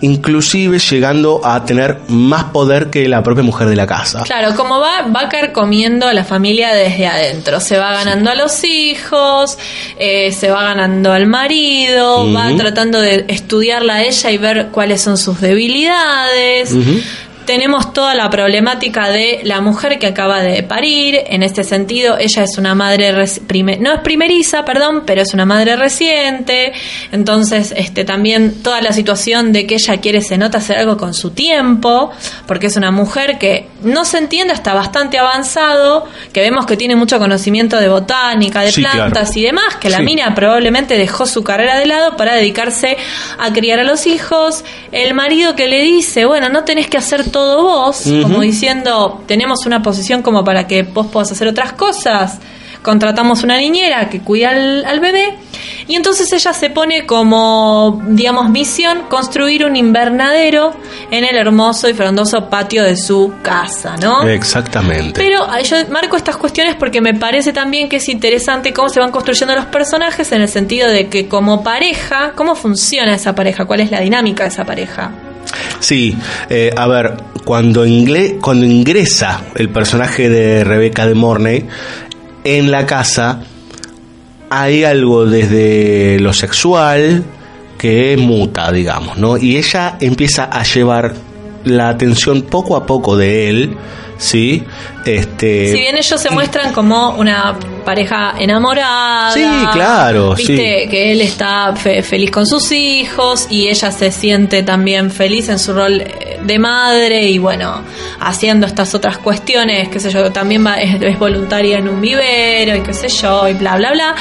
G: inclusive llegando a tener más poder que la propia mujer de la casa.
H: Claro, como va, va comiendo a la familia desde adentro. Se va ganando a los hijos, eh, se va ganando al marido, va tratando de estudiarla a ella y ver cuáles son sus debilidades. Tenemos toda la problemática de la mujer que acaba de parir. En este sentido, ella es una madre, no es primeriza, perdón, pero es una madre reciente. Entonces, este, también toda la situación de que ella quiere, se nota, hacer algo con su tiempo, porque es una mujer que no se entiende, está bastante avanzado, que vemos que tiene mucho conocimiento de botánica, de
G: Sí, claro.
H: plantas y demás, que la
G: Sí.
H: mina probablemente dejó su carrera de lado para dedicarse a criar a los hijos. El marido que le dice, bueno, no tenés que hacer todo vos, como diciendo, tenemos una posición como para que vos puedas hacer otras cosas. Contratamos una niñera que cuida al, al bebé y entonces ella se pone como, digamos, misión construir un invernadero en el hermoso y frondoso patio de su casa, ¿no?
G: Exactamente.
H: Pero yo marco estas cuestiones porque me parece también que es interesante cómo se van construyendo los personajes en el sentido de que como pareja, ¿cómo funciona esa pareja? ¿Cuál es la dinámica de esa pareja?
G: Sí, eh, a ver, cuando, ingle- cuando ingresa el personaje de Rebeca de Mornay en la casa, hay algo desde lo sexual que muta, digamos, ¿no? Y ella empieza a llevar la atención poco a poco de él, ¿sí? Este,
H: Si bien ellos se muestran como una pareja enamorada.
G: Sí, claro,
H: Viste
G: sí.
H: que él está fe- feliz con sus hijos y ella se siente también feliz en su rol eh, de madre y bueno, haciendo estas otras cuestiones, qué sé yo, también va, es, es voluntaria en un vivero y qué sé yo, y bla, bla, bla.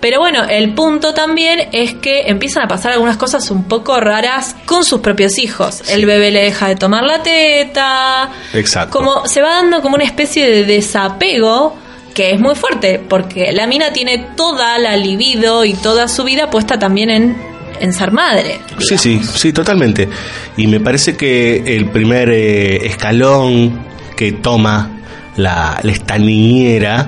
H: Pero bueno, el punto también es que empiezan a pasar algunas cosas un poco raras con sus propios hijos. El bebé le deja de tomar la teta.
G: Exacto.
H: Como se va dando como una especie de desapego que es muy fuerte, porque la mina tiene toda la libido y toda su vida puesta también en, en ser madre.
G: Sí, sí, sí, totalmente. Y me parece que el primer eh, escalón que toma la, esta niñera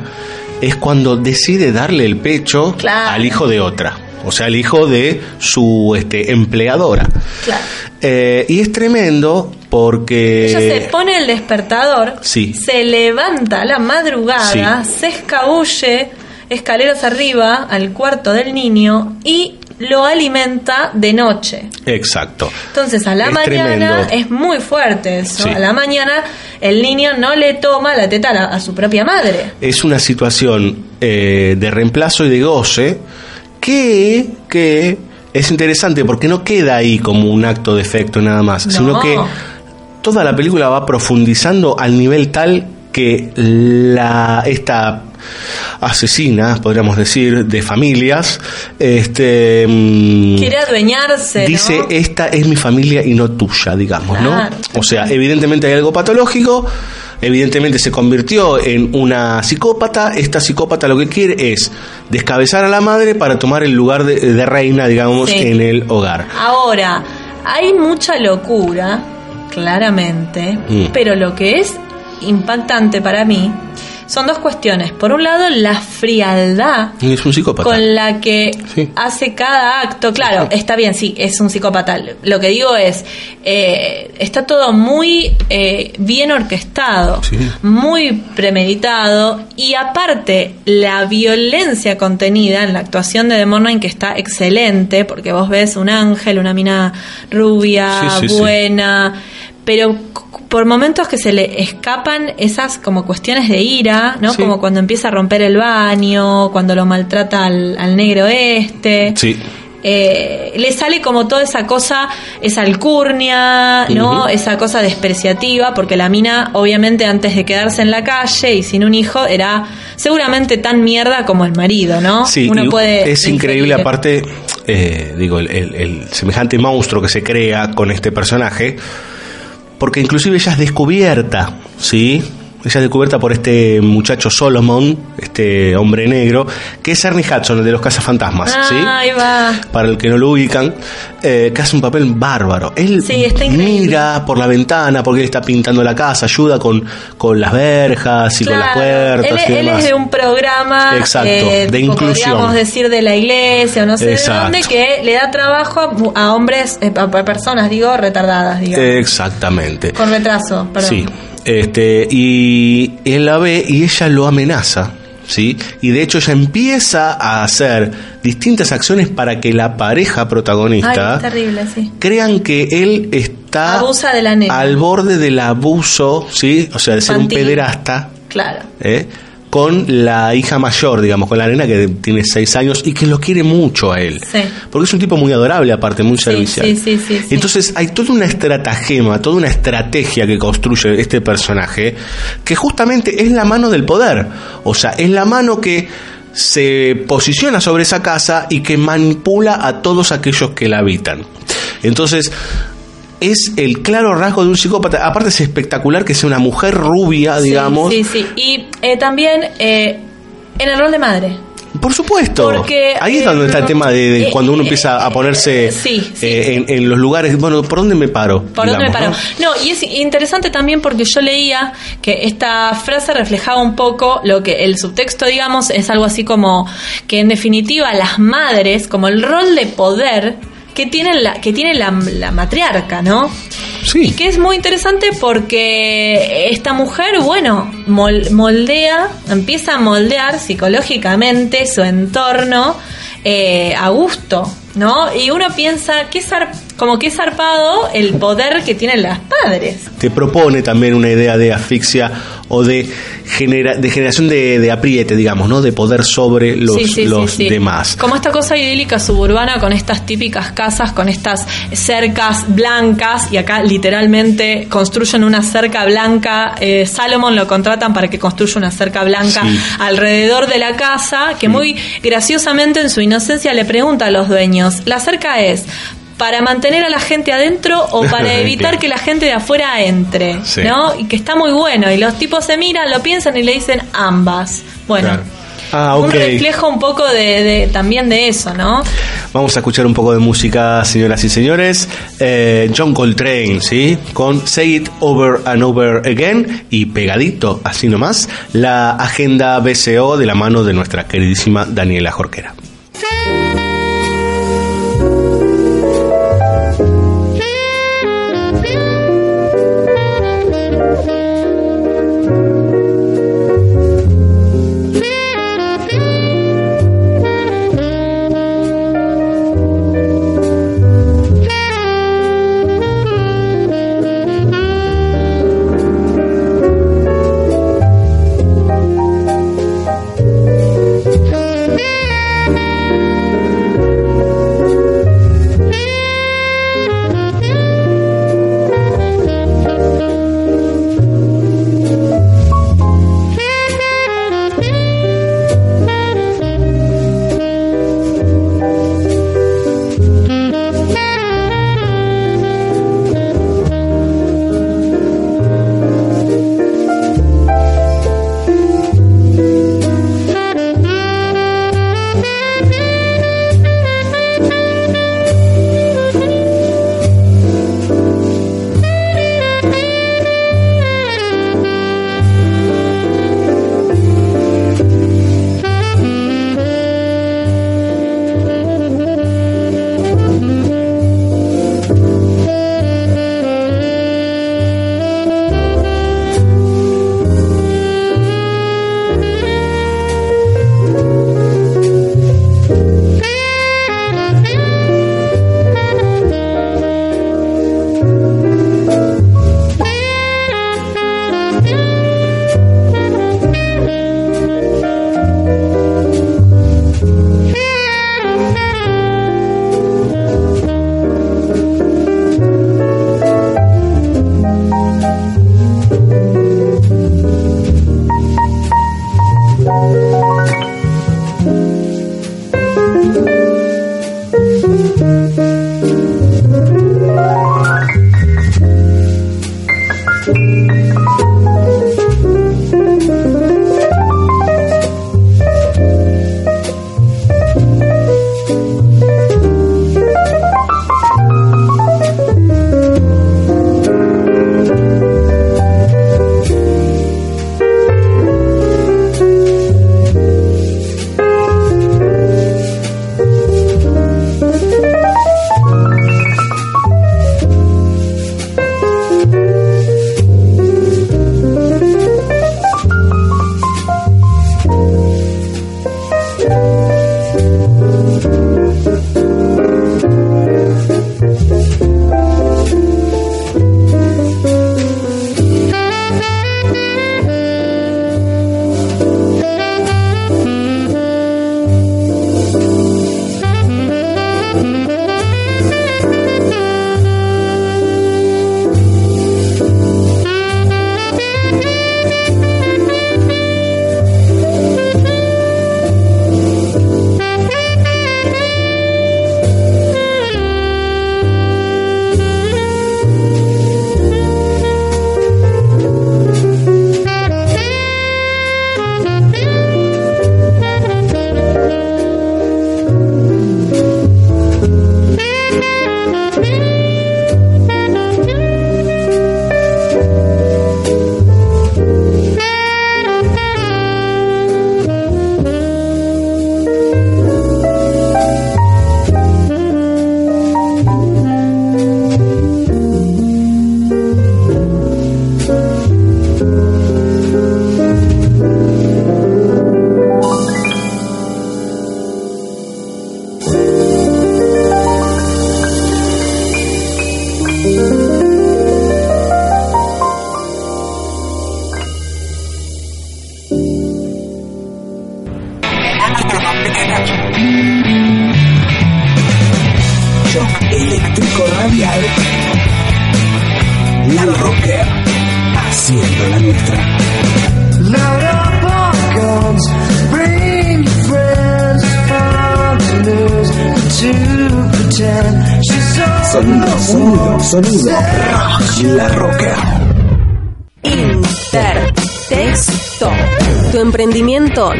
G: es cuando decide darle el pecho
H: Claro.
G: al hijo de otra. O sea, al hijo de su este, empleadora.
H: Claro.
G: Eh, y es tremendo porque...
H: Ella se pone el despertador,
G: Sí.
H: se levanta a la madrugada, se escabulle escaleras arriba al cuarto del niño y lo alimenta de noche.
G: Exacto.
H: Entonces a la
G: Es
H: mañana
G: tremendo.
H: es muy fuerte eso.
G: Sí.
H: A la mañana el niño no le toma la teta a, la- a su propia madre.
G: es una situación eh, de reemplazo y de goce que, que es interesante porque no queda ahí como un acto de efecto nada más,
H: No.
G: sino que toda la película va profundizando al nivel tal que la esta asesina, podríamos decir, de familias, este mm,
H: Quiere adueñarse.
G: dice
H: ¿no?
G: esta es mi familia y no tuya, digamos,
H: Claro.
G: ¿no? O sea, evidentemente hay algo patológico, evidentemente se convirtió en una psicópata, esta psicópata lo que quiere es descabezar a la madre para tomar el lugar de, de reina, digamos,
H: Sí.
G: en el hogar.
H: Ahora, hay mucha locura, claramente,
G: Mm.
H: pero lo que es impactante para mí son dos cuestiones. Por un lado, la frialdad
G: Y Es un psicópata.
H: con la que
G: Sí.
H: hace cada acto. Claro, está bien, sí, es un psicópata. Lo que digo es, eh, está todo muy eh, bien orquestado,
G: Sí.
H: muy premeditado y aparte la violencia contenida en la actuación de The Morning que está excelente, porque vos ves un ángel, una mina rubia,
G: sí.
H: buena, pero por momentos que se le escapan esas como cuestiones de ira, ¿no?
G: Sí.
H: Como cuando empieza a romper el baño, cuando lo maltrata al, al negro este.
G: Sí.
H: Eh, le sale como toda esa cosa, esa alcurnia, ¿no? Esa cosa despreciativa, porque la mina, obviamente, antes de quedarse en la calle y sin un hijo, era seguramente tan mierda como el marido, ¿no?
G: Sí,
H: Uno puede
G: es increíble aparte, eh, digo, el, el- el semejante monstruo que se crea con este personaje, porque inclusive ella es descubierta, ¿sí? Ella es descubierta por este muchacho Solomon, este hombre negro, que es Ernie Hudson, el de los cazafantasmas, ¿sí?
H: Ah, ahí va.
G: Para el que no lo ubican, eh, que hace un papel bárbaro. Él
H: Sí, está
G: mira por la ventana porque él está pintando la casa, ayuda con, con las verjas y con las puertas
H: él,
G: y
H: él
G: demás.
H: es de un programa
G: Exacto,
H: eh,
G: de inclusión.
H: podríamos decir de la iglesia o no sé
G: Exacto.
H: de dónde que le da trabajo a, hombres eh, a, personas digo retardadas digo
G: Exactamente.
H: con retraso perdón
G: Sí. Este, y él la ve y ella lo amenaza. ¿Sí? Y de hecho ella empieza a hacer distintas acciones para que la pareja protagonista
H: es terrible sí
G: crean que él está
H: Abusa de la
G: al borde del abuso, ¿sí? O sea, de ser un pederasta,
H: claro
G: ¿eh? Con la hija mayor, digamos, con la nena que tiene seis años y que lo quiere mucho a él.
H: Sí.
G: Porque es un tipo muy adorable, aparte, muy servicial.
H: sí, sí, sí, sí.
G: Entonces hay toda una estratagema, toda una estrategia que construye este personaje, que justamente es la mano del poder. O sea, es la mano que se posiciona sobre esa casa y que manipula a todos aquellos que la habitan. Entonces, es el claro rasgo de un psicópata. Aparte es espectacular que sea una mujer rubia, digamos.
H: sí sí y eh, también eh, en el rol de madre
G: Por supuesto.
H: Porque,
G: Ahí es
H: eh,
G: donde está el tema de, de cuando uno empieza a ponerse
H: sí, sí.
G: en, en los lugares. Bueno, ¿por dónde me paro?
H: ¿Por dónde me paro?
G: ¿no?
H: y es interesante también porque yo leía que esta frase reflejaba un poco lo que el subtexto, digamos, es algo así como que en definitiva las madres, como el rol de poder que tienen la, que tiene la, la matriarca, ¿no?
G: Sí.
H: Y que es muy interesante porque esta mujer, bueno, mol- moldea, empieza a moldear psicológicamente su entorno eh, a gusto, ¿no? Y uno piensa, qué, zar- como que es zarpado el poder que tienen las padres.
G: Te propone también una idea de asfixia o de, genera, de generación de, de apriete, digamos, ¿no? De poder sobre los,
H: Sí, sí, sí,
G: los
H: sí.
G: demás.
H: Como esta cosa idílica suburbana con estas típicas casas, con estas cercas blancas, y acá literalmente construyen una cerca blanca. eh, Salomon lo contratan para que construya una cerca blanca alrededor de la casa, que muy graciosamente en su inocencia le pregunta a los dueños, ¿la cerca es para mantener a la gente adentro o para evitar que la gente de afuera entre?
G: Sí.
H: ¿No? Y que está muy bueno. Y los tipos se miran, lo piensan y le dicen ambas. Bueno.
G: Claro. Ah,
H: Un reflejo un poco de, de- también de eso, ¿no?
G: Vamos a escuchar un poco de música, señoras y señores. Eh, John Coltrane, ¿sí? Con Say It Over and Over Again y pegadito, así nomás, la agenda BCO de la mano de nuestra queridísima Daniela Jorquera.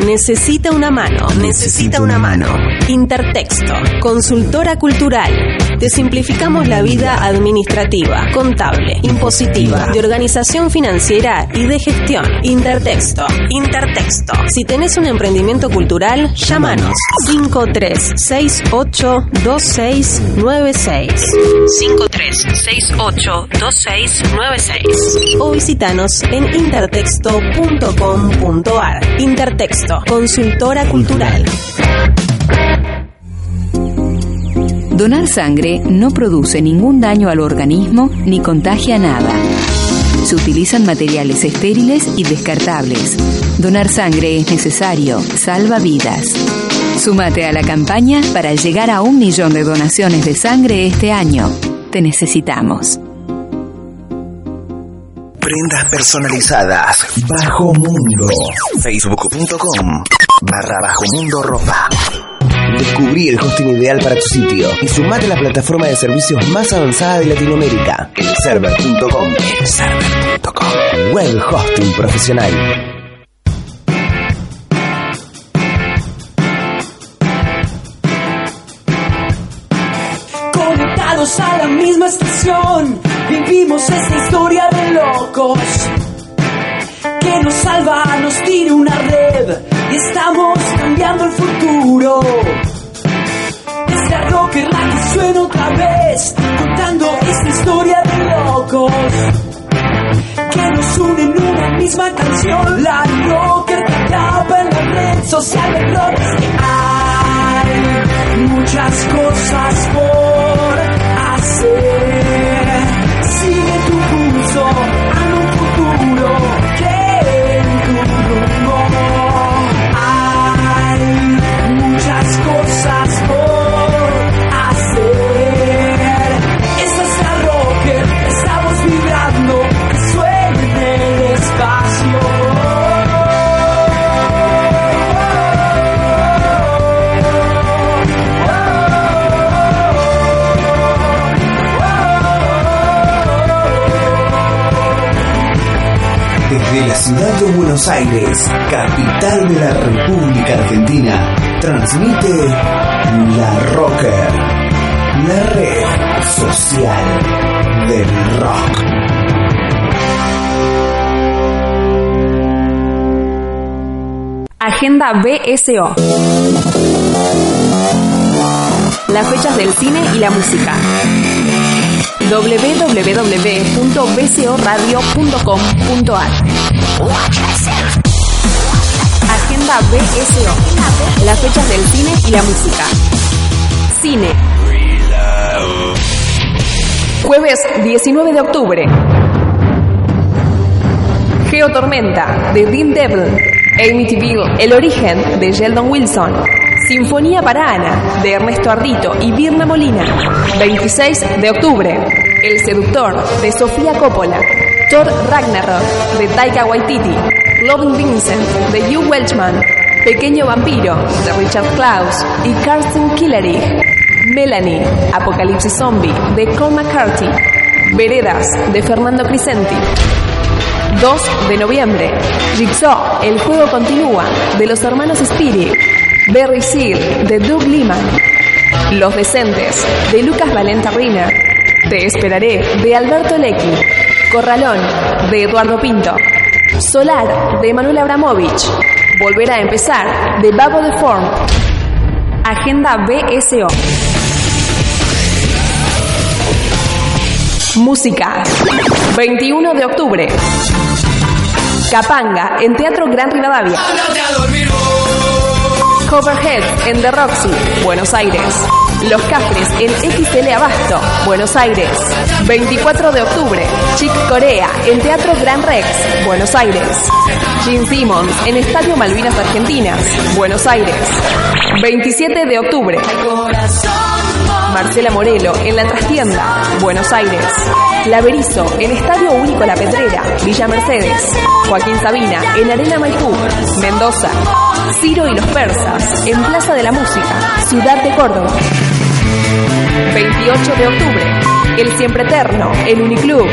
K: Necesita una mano. Necesita una mano. Intertexto. Consultora cultural. Te simplificamos la vida administrativa, contable, impositiva, de organización financiera y de gestión. Intertexto. Intertexto. Si tenés un emprendimiento cultural, llámanos 53682696. 53682696 o visitanos en intertexto.com.ar. Intertexto, consultora cultural.
L: Donar sangre no produce ningún daño al organismo ni contagia nada. Se utilizan materiales estériles y descartables. Donar sangre es necesario, salva vidas. Súmate a la campaña para llegar a un millón de donaciones de sangre este año. Necesitamos.
M: Prendas personalizadas. Bajo Mundo. Facebook.com barra Bajo Mundo Ropa. Descubrí el hosting ideal para tu sitio y sumate a la plataforma de servicios más avanzada de Latinoamérica, elserver.com. Elserver.com. Web hosting profesional.
I: A la misma estación, vivimos esta historia de locos. Que nos salva, nos tira una red y estamos cambiando el futuro. Es la rocker la que suena otra vez, contando esta historia de locos. Que nos une en una misma canción, la rocker que acaba en la red social del rock. Hay muchas cosas por
M: ciudad de Buenos Aires, capital de la República Argentina, transmite La Rocker, la red social del rock.
N: Agenda BSO. Las fechas del cine y la música. www.bsoradio.com.ar Agenda BSO. Las fechas del cine y la música. Cine. Jueves 19 de octubre. Geotormenta de Dean Devil. Amityville, El origen de Sheldon Wilson. Sinfonía para Ana de Ernesto Ardito y Birna Molina. 26 de octubre. El seductor de Sofía Coppola. Thor Ragnarok de Taika Waititi. Loving Vincent de Hugh Welchman. Pequeño vampiro de Richard Klaus y Carson Killery. Melanie, Apocalipsis Zombie de Cole McCarthy. Veredas de Fernando Crisenti. 2 de noviembre. Jigsaw, el juego continúa, de los hermanos Spirit. Berry Seal, de Doug Liman. Los Decentes, de Lucas Valenta Rina. Te esperaré, de Alberto Lecky. Corralón, de Eduardo Pinto. Solar, de Manuel Abramovich. Volver a empezar, de Babo de Form. Agenda BSO. Música. 21 de octubre. Capanga, en Teatro Gran Rivadavia. Coverhead, en The Roxy, Buenos Aires. Los Cafres en XL Abasto, Buenos Aires. 24 de octubre, Chic Corea en Teatro Gran Rex, Buenos Aires. Gene Simmons en Estadio Malvinas Argentinas, Buenos Aires. 27 de octubre, Marcela Morelo en La Trastienda, Buenos Aires. Laberizo en Estadio Único La Pedrera, Villa Mercedes. Joaquín Sabina en Arena Maipú, Mendoza. Ciro y los Persas en Plaza de la Música, Ciudad de Córdoba. 28 de octubre, El Siempre Eterno en Uniclub,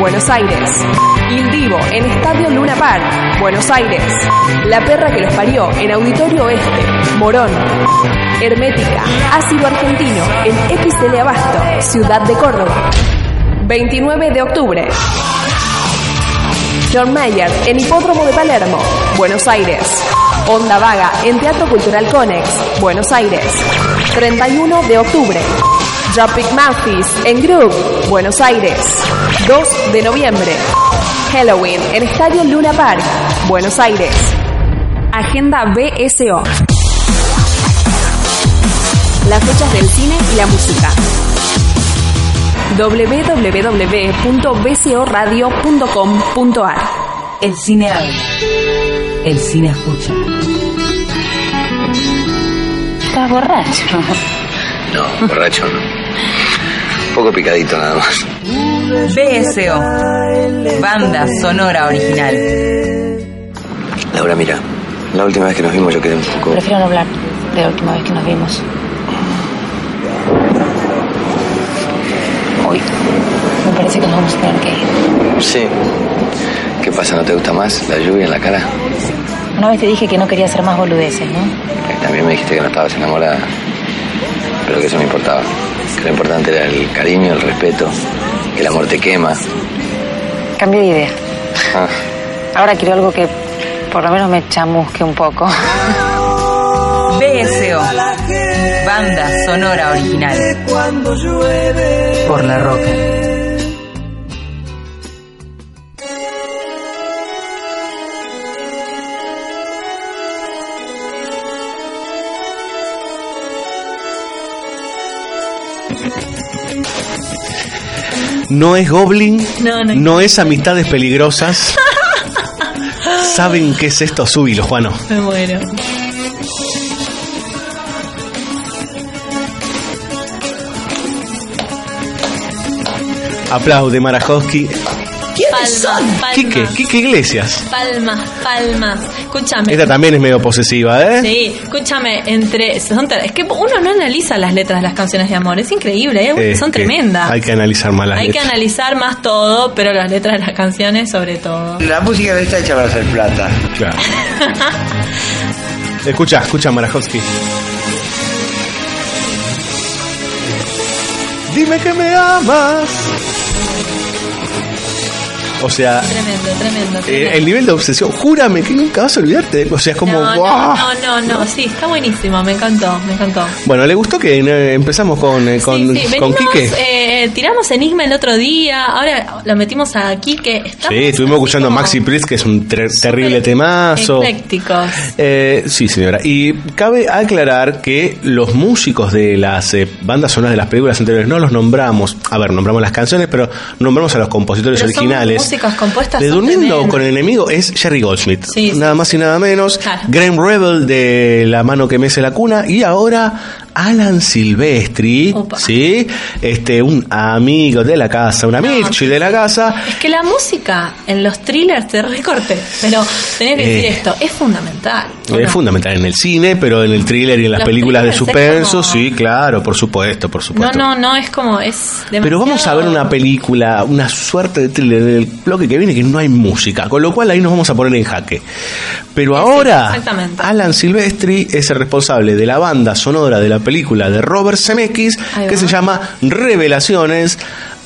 N: Buenos Aires. Il Divo en Estadio Luna Park, Buenos Aires. La Perra que los parió en Auditorio Oeste, Morón. Hermética, Ácido Argentino en XL Abasto, Ciudad de Córdoba. 29 de octubre. John Mayer en Hipódromo de Palermo, Buenos Aires. Onda Vaga en Teatro Cultural Conex, Buenos Aires. 31 de octubre. Tropic Memphis en Group, Buenos Aires. 2 de noviembre. Halloween en Estadio Luna Park, Buenos Aires. Agenda BSO. Las fechas del cine y la música www.bcoradio.com.ar
A: El cine habla. El cine escucha.
D: Estás borracho.
E: No, borracho no. Un poco picadito nada más.
A: BSO. Banda sonora original.
E: Laura, mira, la última vez que nos vimos yo quedé un poco...
D: Prefiero no hablar de la última vez que nos vimos. Hoy me parece que nos vamos a tener que ir.
E: Sí. ¿Qué pasa? ¿No te gusta más la lluvia en la cara?
D: Una vez te dije que no quería hacer más boludeces, ¿no?
E: También me dijiste que no estabas enamorada. Pero que eso no importaba. Lo importante era el cariño, el respeto, que el amor te quema.
D: Cambié de idea.
E: Ah,
D: Ahora quiero algo que por lo menos me chamusque un poco.
A: BSO. Banda sonora original. Por la roca.
G: No es Goblin,
H: No, no.
G: es Amistades Peligrosas. ¿Saben qué es esto? Súbilo, Juano.
H: Me muero.
G: Aplaude Marajowski.
H: ¿Quiénes son?
G: Quique, Quique Iglesias.
H: Palmas, palmas. Escúchame.
G: Esta también es medio posesiva, ¿eh?
H: Sí, escúchame, entre son es que uno no analiza las letras de las canciones de amor, es increíble, ¿eh?
G: Es
H: son tremendas.
G: Hay que analizar más las
H: Hay que analizar más todo, pero las letras de las canciones sobre todo.
F: La música no está hecha para hacer plata.
G: Claro. Escucha, escucha Marajowski. Dime que me amas. O sea,
H: Tremendo, tremendo,
G: eh, el nivel de obsesión, júrame que nunca vas a olvidarte. O sea, es como,
H: no,
G: ¡guau!
H: no, no, no, sí, está buenísimo, me encantó, me encantó.
G: Bueno, ¿le gustó que eh, empezamos con, eh, con,
H: Sí, sí,
G: con
H: venimos,
G: Quique?
H: eh, tiramos Enigma el otro día, ahora lo metimos a Quique. Estamos
G: Sí, estuvimos escuchando a Maxi Priest, que es un ter- terrible temazo.
H: eclécticos.
G: Eh, sí, señora. Y cabe aclarar que los músicos de las eh, bandas sonoras de las películas anteriores no los nombramos. A ver, nombramos las canciones, pero nombramos a los compositores
H: Pero
G: originales.
H: Músicas compuestas
G: De Durmiendo con el enemigo es Jerry Goldsmith.
H: Sí, sí.
G: Nada más y nada menos.
H: Claro.
G: Graham Rebel de La mano que mece la cuna. Y ahora Alan Silvestri. ¿Sí? Este, un amigo de la casa, un amici de la casa.
H: Es que la música en los thrillers te recorte, pero tenés que decir
G: Eh.
H: esto, es fundamental.
G: Es fundamental en el cine, pero en el thriller y en las
H: Las
G: películas de suspenso,
H: como-
G: sí, claro, por supuesto, por
H: No,
G: supuesto.
H: no, no, es como, es demasiado...
G: Pero vamos a ver una película, una suerte de thriller del bloque que viene que no hay música, con lo cual ahí nos vamos a poner en jaque. Pero ahora. Alan Silvestri es el responsable de la banda sonora de la película de Robert Zemeckis, que se llama Revelaciones,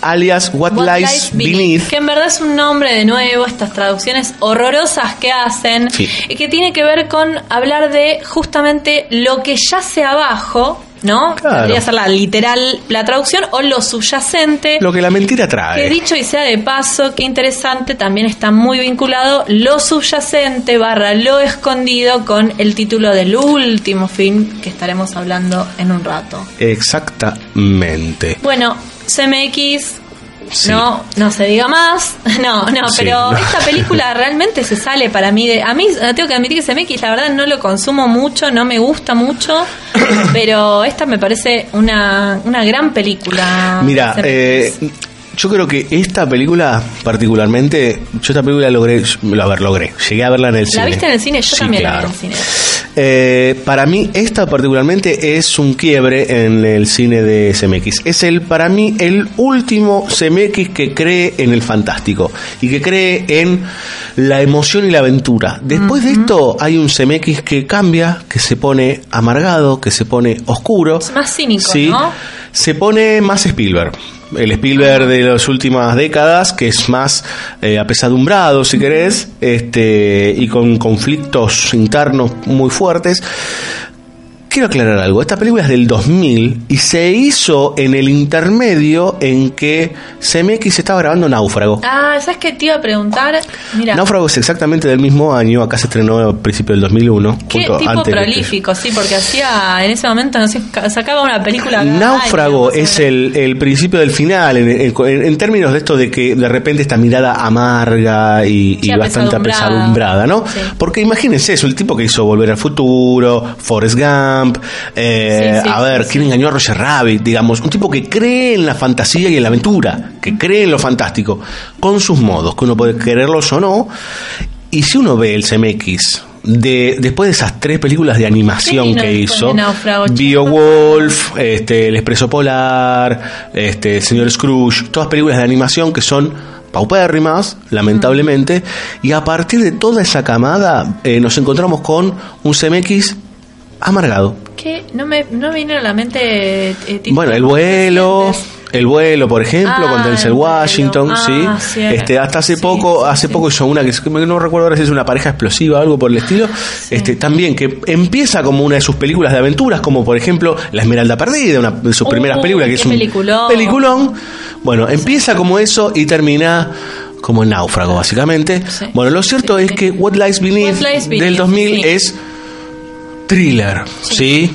G: alias What,
H: What
G: Lies
H: Lies
G: Beneath.
H: Beneath, que en verdad es un nombre de nuevo, estas traducciones horrorosas que hacen,
G: Sí.
H: y que tiene que ver con hablar de justamente lo que yace abajo ¿no?
G: Claro.
H: Debería ser la literal, la traducción, o lo subyacente.
G: Lo que la mentira trae.
H: Que dicho y sea de paso, qué interesante, también está muy vinculado lo subyacente barra lo escondido con el título del último film que estaremos hablando en un rato.
G: Exactamente.
H: Bueno, CMX,
G: Sí.
H: no, no se diga más, no, no,
G: Sí,
H: pero
G: no.
H: esta película realmente se sale para mí de... A mí, eh, tengo que admitir que CMX la verdad no lo consumo mucho, no me gusta mucho, pero esta me parece una, una gran película.
G: Mira, eh, yo creo que esta película, particularmente, yo esta película logré, a ver, logré, llegué a verla en el cine.
H: ¿La viste en el cine? Yo
G: Sí,
H: también la vi en el cine.
G: Eh, para mí, esta particularmente es un quiebre en el cine de CMX. Es el, para mí, el último CMX que cree en el fantástico y que cree en la emoción y la aventura. Después de esto, hay un CMX que cambia, que se pone amargado, que se pone oscuro.
H: Es más cínico,
G: Sí,
H: ¿no?
G: se pone más Spielberg. El Spielberg de las últimas décadas, que es más eh, apesadumbrado, si querés, este, y con conflictos internos muy fuertes. Quiero aclarar algo. Esta película es del 2000 y se hizo en el intermedio en que CMX estaba grabando Náufrago.
H: Ah, ¿sabes qué te iba a preguntar? Mira,
G: Náufrago es exactamente del mismo año, acá se estrenó a principios del 2001.
H: qué tipo
G: antes que-
H: prolífico, sí, porque hacía, en ese momento, no sé, ca- sacaba una película.
G: Náufrago
H: año,
G: es el, el principio del final, en, en- en términos de esto de que de repente esta mirada amarga y, bastante
H: apesadumbrada.
G: apesadumbrada, ¿no?
H: Sí.
G: Porque imagínense eso, el tipo que hizo Volver al Futuro, Forrest Gump, eh,
H: Sí, sí,
G: a ver,
H: sí,
G: ¿quién engañó a Roger Rabbit? Digamos, un tipo que cree en la fantasía y en la aventura, que cree en lo fantástico, con sus modos, que uno puede quererlos o no. Y si uno ve el CMX de, después de esas tres películas de animación que hizo, Beowulf, este, El Expreso Polar, este, El Señor Scrooge, todas películas de animación que son paupérrimas, lamentablemente, y a partir de toda esa camada eh, nos encontramos con un CMX amargado.
H: Que no me, no me viene a la mente. eh,
G: Bueno, el vuelo, el vuelo, por ejemplo,
H: Ah,
G: con Denzel. Washington,
H: Ah,
G: sí.
H: cierto.
G: Este, hasta hace poco, hace poco hizo una que no recuerdo ahora si es una pareja explosiva o algo por el estilo. Este, también que empieza como una de sus películas de aventuras, como por ejemplo La Esmeralda Perdida, una de sus
H: Uh,
G: primeras películas, que es un
H: peliculón.
G: peliculón. Bueno, empieza como eso y termina como el náufrago, básicamente. Bueno, lo cierto es que What Lies Beneath,
H: What Lies Beneath,
G: del 2000
H: sí.
G: es thriller, ¿sí?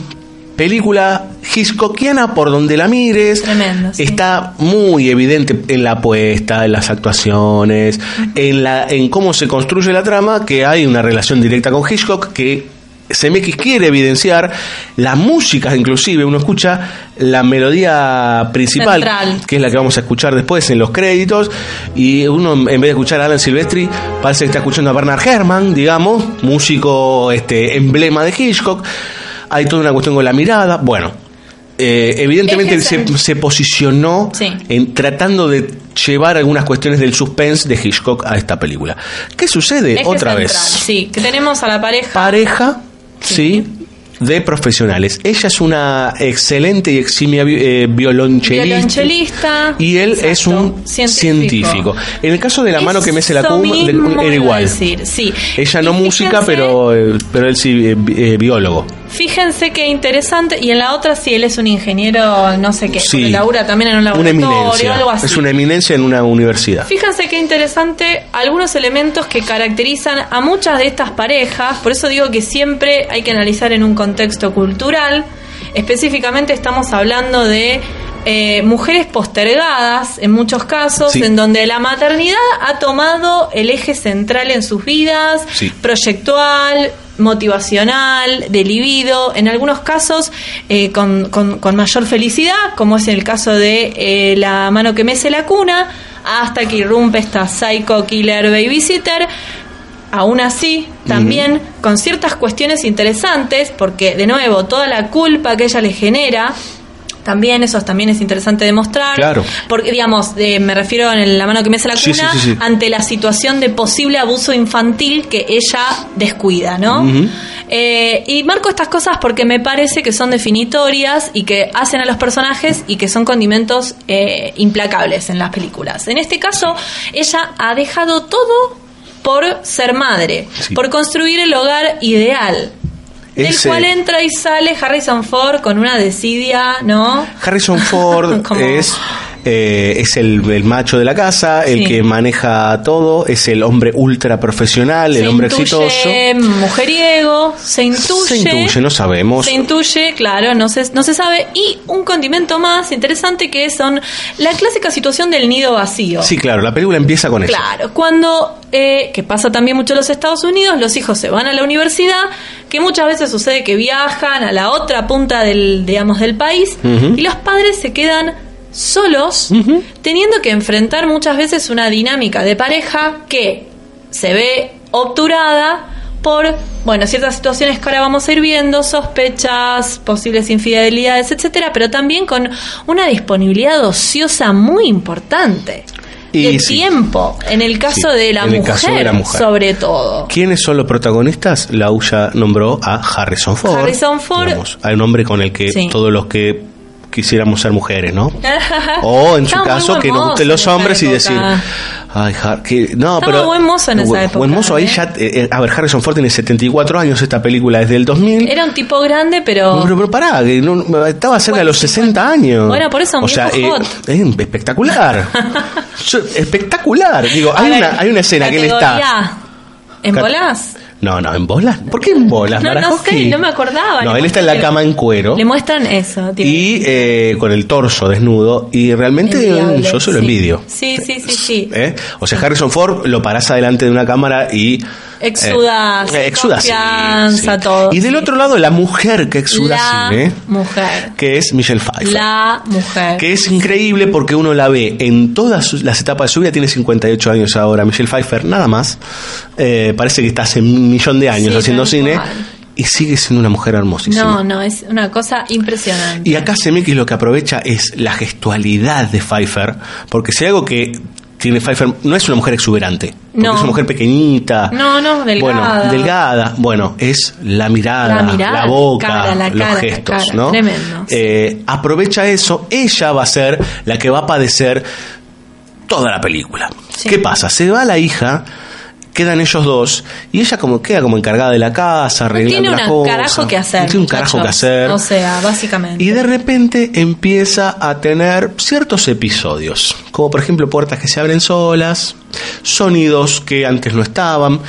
G: Película Hitchcockiana por donde la mires.
H: Tremendo, sí.
G: Está muy evidente en la apuesta, en las actuaciones, en, la, en cómo se construye la trama, que hay una relación directa con Hitchcock que CMX quiere evidenciar. La música, inclusive, uno escucha la melodía principal,
H: Central.
G: que es la que vamos a escuchar después en los créditos, y uno en vez de escuchar a Alan Silvestri, parece que está escuchando a Bernard Herrmann, digamos, músico este, emblema de Hitchcock. Hay toda una cuestión con la mirada. Bueno, eh, evidentemente él
H: Es que
G: se, se posicionó
H: Sí.
G: en tratando de llevar algunas cuestiones del suspense de Hitchcock a esta película. ¿Qué sucede?
H: Eje
G: Otra
H: central,
G: vez.
H: Sí, que tenemos a la pareja.
G: Pareja, sí. de profesionales. Ella es una excelente y eximia eh, violonchelista.
H: Violonchelista.
G: Y él es un
H: Científico.
G: científico. En el caso de la mano que mece la
H: mismo
G: era igual.
H: decir, sí.
G: Ella no
H: Y
G: música,
H: fíjense-
G: pero, eh, pero él sí eh, eh, biólogo.
H: Fíjense qué interesante. Y en la otra, sí, él es un ingeniero, no sé qué.
G: Sí.
H: labura también en un
G: Una
H: laboratorio,
G: eminencia.
H: algo así.
G: Es una eminencia en una universidad.
H: Fíjense qué interesante algunos elementos que caracterizan a muchas de estas parejas, por eso digo que siempre hay que analizar en un contexto cultural. Específicamente estamos hablando de eh, mujeres postergadas en muchos casos,
O: Sí.
H: en donde la maternidad ha tomado el eje central en sus vidas,
O: Sí.
H: proyectual, motivacional, de libido, en algunos casos eh, con, con- con mayor felicidad, como es el caso de eh, la mano que mece la cuna, hasta que irrumpe esta psycho killer babysitter. Aún así, también con ciertas cuestiones interesantes, porque de nuevo, toda la culpa que ella le genera, también eso también es interesante demostrar.
G: Claro.
H: Porque, digamos, eh, me refiero en la mano que me hace la cuna,
G: sí, sí, sí.
H: ante la situación de posible abuso infantil que ella descuida, ¿no? Eh, y marco estas cosas porque me parece que son definitorias y que hacen a los personajes y que son condimentos eh, implacables en las películas. En este caso, ella ha dejado todo por ser madre, por construir el hogar ideal. Del
G: Ese-
H: cual entra y sale Harrison Ford con una desidia, ¿no?
G: Harrison Ford es, eh, es el, el macho de la casa, el
H: Sí.
G: que maneja todo, es el hombre ultra profesional, el hombre
H: intuye
G: exitoso.
H: mujeriego, se intuye.
G: Se intuye, no sabemos.
H: Se intuye, claro, no se, no se sabe. Y un condimento más interesante que son la clásica situación del nido vacío.
G: Sí, claro, la película empieza con eso.
H: Claro, cuando, eh, que pasa también mucho en los Estados Unidos, los hijos se van a la universidad, que muchas veces sucede que viajan a la otra punta del, digamos, del país, y los padres se quedan solos, teniendo que enfrentar muchas veces una dinámica de pareja que se ve obturada por, bueno, ciertas situaciones que ahora vamos a ir viendo, sospechas, posibles infidelidades, etcétera, pero también con una disponibilidad ociosa muy importante.
G: Y
H: de
G: sí.
H: tiempo, en el caso,
G: Sí,
H: de, la
G: en el
H: mujer,
G: caso de la mujer.
H: sobre todo.
G: ¿Quiénes son los protagonistas? La UYA nombró a Harrison Ford.
H: Harrison Ford.
G: digamos, a un hombre con el que
H: Sí.
G: todos los que quisiéramos ser mujeres, ¿no? O en su
H: Estaba
G: caso que nos gusten
H: en
G: los hombres y decir, ay, Har- que no,
H: Estaba
G: pero
H: buen mozo en esa
G: buen-
H: época,
G: Buen mozo ahí
H: ¿eh?
G: ya, eh, eh, a ver, Harrison Ford tiene 74 años, esta película es del 2000.
H: Era un tipo grande, pero...
G: Pero, pero pará, que no- estaba cerca de los 60 años.
H: Bueno, por eso, un
G: o sea, eh, es espectacular. Yo- espectacular. Digo, hay
H: ver,
G: una, hay una escena que él está.
H: ¿En bolas?
G: No, no, en bolas. ¿Por qué en bolas?
H: No, no sé, no me acordaba.
G: No, él está en la cama en cuero
H: Le muestran eso, tipo,
G: y eh, con el torso desnudo y realmente yo se lo
H: sí.
G: envidio.
H: Sí, sí, sí, sí.
G: ¿eh? O sea, Harrison Ford lo parás adelante de una cámara y...
H: Exuda,
G: eh, exuda
H: confianza,
G: sí.
H: todo.
G: Y del otro lado, la mujer que exuda
H: la
G: cine,
H: mujer.
G: que es Michelle Pfeiffer.
H: La mujer.
G: Que es increíble porque uno la ve en todas las etapas de su vida. Tiene 58 años ahora. Michelle Pfeiffer, nada más. Eh, parece que está hace un millón de años haciendo cine. Y sigue siendo una mujer hermosísima.
H: No, no, es una cosa impresionante.
G: Y acá Zemeckis lo que aprovecha es la gestualidad de Pfeiffer. Porque si hay algo que tiene Pfeiffer, no es una mujer exuberante. Porque
H: No.
G: es una mujer pequeñita.
H: No, no, delgada.
G: Bueno, delgada. Bueno, es la mirada,
H: La mirada,
G: boca,
H: cara, la
G: los
H: cara,
G: gestos,
H: cara.
G: ¿no?
H: Tremendo.
G: Eh, aprovecha eso. Ella va a ser la que va a padecer toda la película. ¿Qué pasa? Se va la hija, quedan ellos dos, y ella como queda como encargada de la casa, arreglando
H: Tiene
G: las
H: un
G: cosas.
H: carajo que hacer.
G: No Tiene un carajo que hacer.
H: O sea, básicamente.
G: Y de repente empieza a tener ciertos episodios, como por ejemplo puertas que se abren solas, sonidos que antes no estaban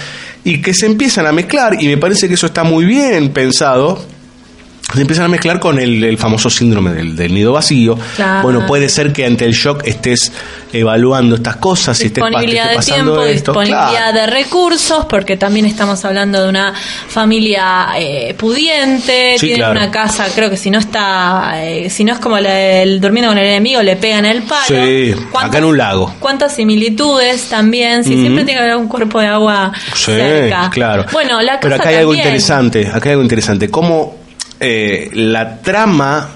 G: y que se empiezan a mezclar y me parece que eso está muy bien pensado. Se empiezan a mezclar con el, el famoso síndrome del, del nido vacío.
H: Claro.
G: Bueno, puede ser que ante el shock estés evaluando estas cosas y estés,
H: disponibilidad de tiempo,
G: esto.
H: disponibilidad
G: Claro.
H: de recursos, porque también estamos hablando de una familia eh, pudiente,
G: Sí,
H: tiene
G: claro.
H: una casa, creo que si no está, eh, si no es como la del durmiendo con el enemigo, le pegan el palo.
G: Sí, acá en un lago.
H: Cuántas similitudes también, si siempre tiene que haber un cuerpo de agua
G: Sí,
H: cerca.
G: claro.
H: Bueno, la
G: Pero acá hay algo interesante, acá hay algo interesante. Cómo eh, la trama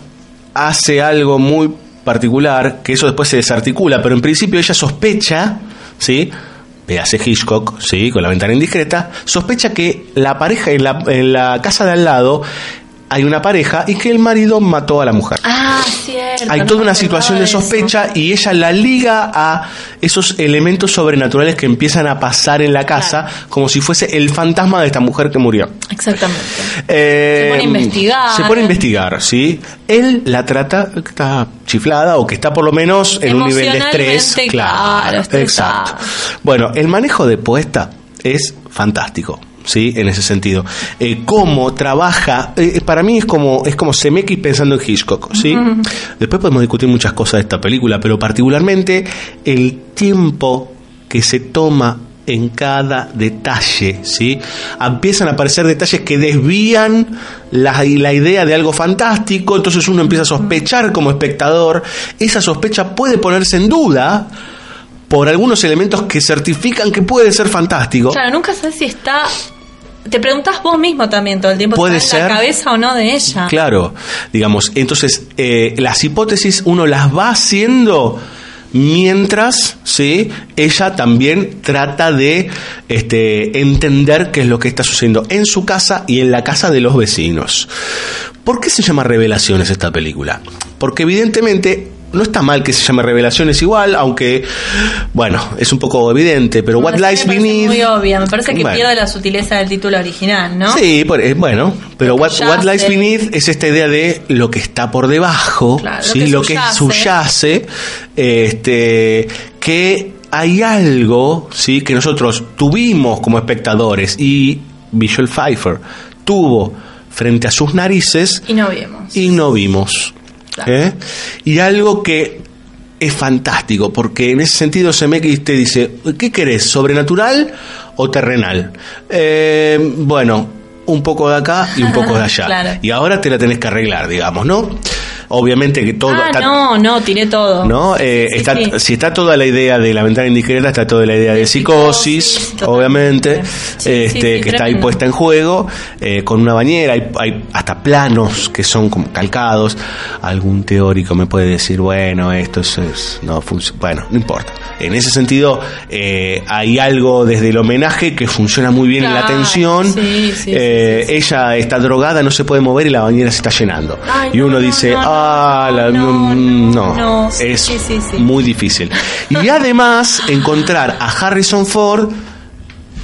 G: hace algo muy particular, que eso después se desarticula, pero en principio ella sospecha, ¿sí? Véase Hitchcock, ¿sí? Con la ventana indiscreta, sospecha que la pareja en la, en la casa de al lado hay una pareja y que el marido mató a la mujer.
H: Ah, cierto.
G: Hay toda una situación de
H: eso.
G: sospecha y ella la liga a esos elementos sobrenaturales que empiezan a pasar en la casa como si fuese el fantasma de esta mujer que murió.
H: Exactamente.
G: Eh,
H: Se pone a investigar.
G: Se pone a investigar, ¿sí? Él la trata que está chiflada o que está por lo menos en un nivel de estrés.
H: Claro, estresada.
G: exacto. Bueno, el manejo de puesta es fantástico. ¿Sí? En ese sentido. Eh, cómo trabaja, eh, para mí es como, es como Zemeckis pensando en Hitchcock, ¿sí? Después podemos discutir muchas cosas de esta película, pero particularmente el tiempo que se toma en cada detalle, ¿sí? Empiezan a aparecer detalles que desvían la, la idea de algo fantástico, entonces uno empieza a sospechar como espectador, esa sospecha puede ponerse en duda por algunos elementos que certifican que puede ser fantástico.
H: Claro, nunca sabes si está. Te preguntas vos mismo también todo el tiempo
G: Puede
H: en
G: ser.
H: la cabeza o no de ella.
G: Claro, digamos, entonces eh, las hipótesis uno las va haciendo mientras, ¿sí? Ella también trata de este, entender qué es lo que está sucediendo en su casa y en la casa de los vecinos. ¿Por qué se llama Revelaciones esta película? Porque evidentemente no está mal que se llame Revelaciones igual, aunque, bueno, es un poco evidente, pero What Lies
H: sí
G: Beneath...
H: muy obvia, me parece que
G: Bueno.
H: pierde la sutileza del título original, ¿no?
G: Sí, por- eh, bueno, pero what, what Lies Beneath es esta idea de lo que está por debajo,
H: Claro, lo
G: ¿sí?
H: que
G: lo que
H: subyace.
G: subyace, este, que hay algo ¿sí? que nosotros tuvimos como espectadores y Visual Pfeiffer tuvo frente a sus narices
H: Y no vimos.
G: y no vimos. ¿Eh? Y algo que es fantástico, porque en ese sentido CMX te dice, ¿qué querés? ¿Sobrenatural o terrenal? Eh, bueno, un poco de acá y un poco de allá.
H: Claro.
G: Y ahora te la tenés que arreglar, digamos, ¿no? Obviamente que todo...
H: ah,
G: está-
H: no, no, tiré todo.
G: ¿no? Eh,
H: Sí,
G: está,
H: sí.
G: Si está toda la idea de la ventana indiscreta, está toda la idea de, psicosis, obviamente, este, que está ahí puesta en juego, eh, con una bañera, hay, hay hasta planos que son como calcados. Algún teórico me puede decir, bueno, esto es, es- no funciona. Bueno, no importa. En ese sentido, eh, hay algo desde el homenaje que funciona muy bien en la tensión.
H: sí, sí,
G: Eh, Ella está drogada, no se puede mover y la bañera se está llenando.
H: Ay,
G: y
H: no,
G: uno
H: no,
G: dice,
H: no, no,
G: ah, la- no, no,
H: no, sí,
G: es
H: sí, sí, sí.
G: muy difícil. Y además encontrar a Harrison Ford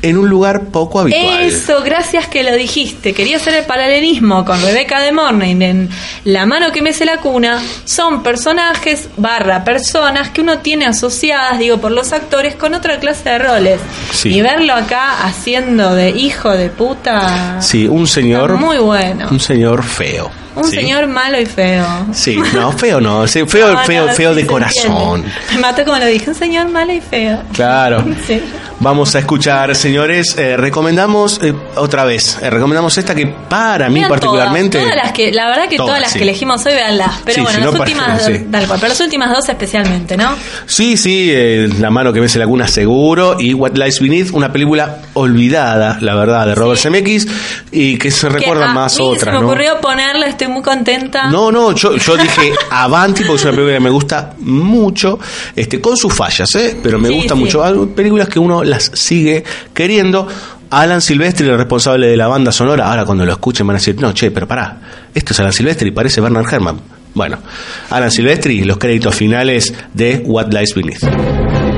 G: en un lugar poco habitual.
H: Eso, gracias que lo dijiste. Quería hacer el paralelismo con Rebeca de Morning en La mano que mece la cuna. Son personajes barra personas que uno tiene asociadas, digo, por los actores con otra clase de roles.
G: Sí.
H: Y verlo acá haciendo de hijo de puta.
G: Sí, un señor.
H: Muy bueno.
G: Un señor feo.
H: Un
G: ¿sí?
H: señor malo y feo.
G: Sí, no, feo no, sí, feo,
H: No, no,
G: feo, feo de corazón.
H: entiende. Me mató como lo dije, un señor malo y feo.
G: Claro.
H: Sí.
G: Vamos a escuchar, señores, eh, recomendamos eh, otra vez, eh, recomendamos esta que para mí
H: Vean
G: particularmente...
H: Todas, todas las que, la verdad que todas,
G: Todas,
H: las
G: sí.
H: que elegimos hoy, veanlas. Pero
G: Sí,
H: bueno,
G: si
H: las
G: no,
H: últimas,
G: para- sí.
H: tal cual, pero las últimas dos especialmente, ¿no?
G: Sí, sí, La mano que mece la cuna seguro y What Lies Beneath, una película olvidada, la verdad, de Robert Zemeckis y que se recuerdan
H: que a
G: más
H: mí
G: otras,
H: se me
G: ¿no?
H: ocurrió ponerla, estoy muy contenta.
G: No, no, yo, yo dije Avanti porque es una película que me gusta mucho, este, con sus fallas, ¿eh? pero me gusta mucho. Hay películas que uno las sigue queriendo. Alan Silvestri, el responsable de la banda sonora, ahora cuando lo escuchen van a decir, no, che, pero pará, esto es Alan Silvestri, parece Bernard Herrmann. Bueno, Alan Silvestri, los créditos finales de What Lies Beneath.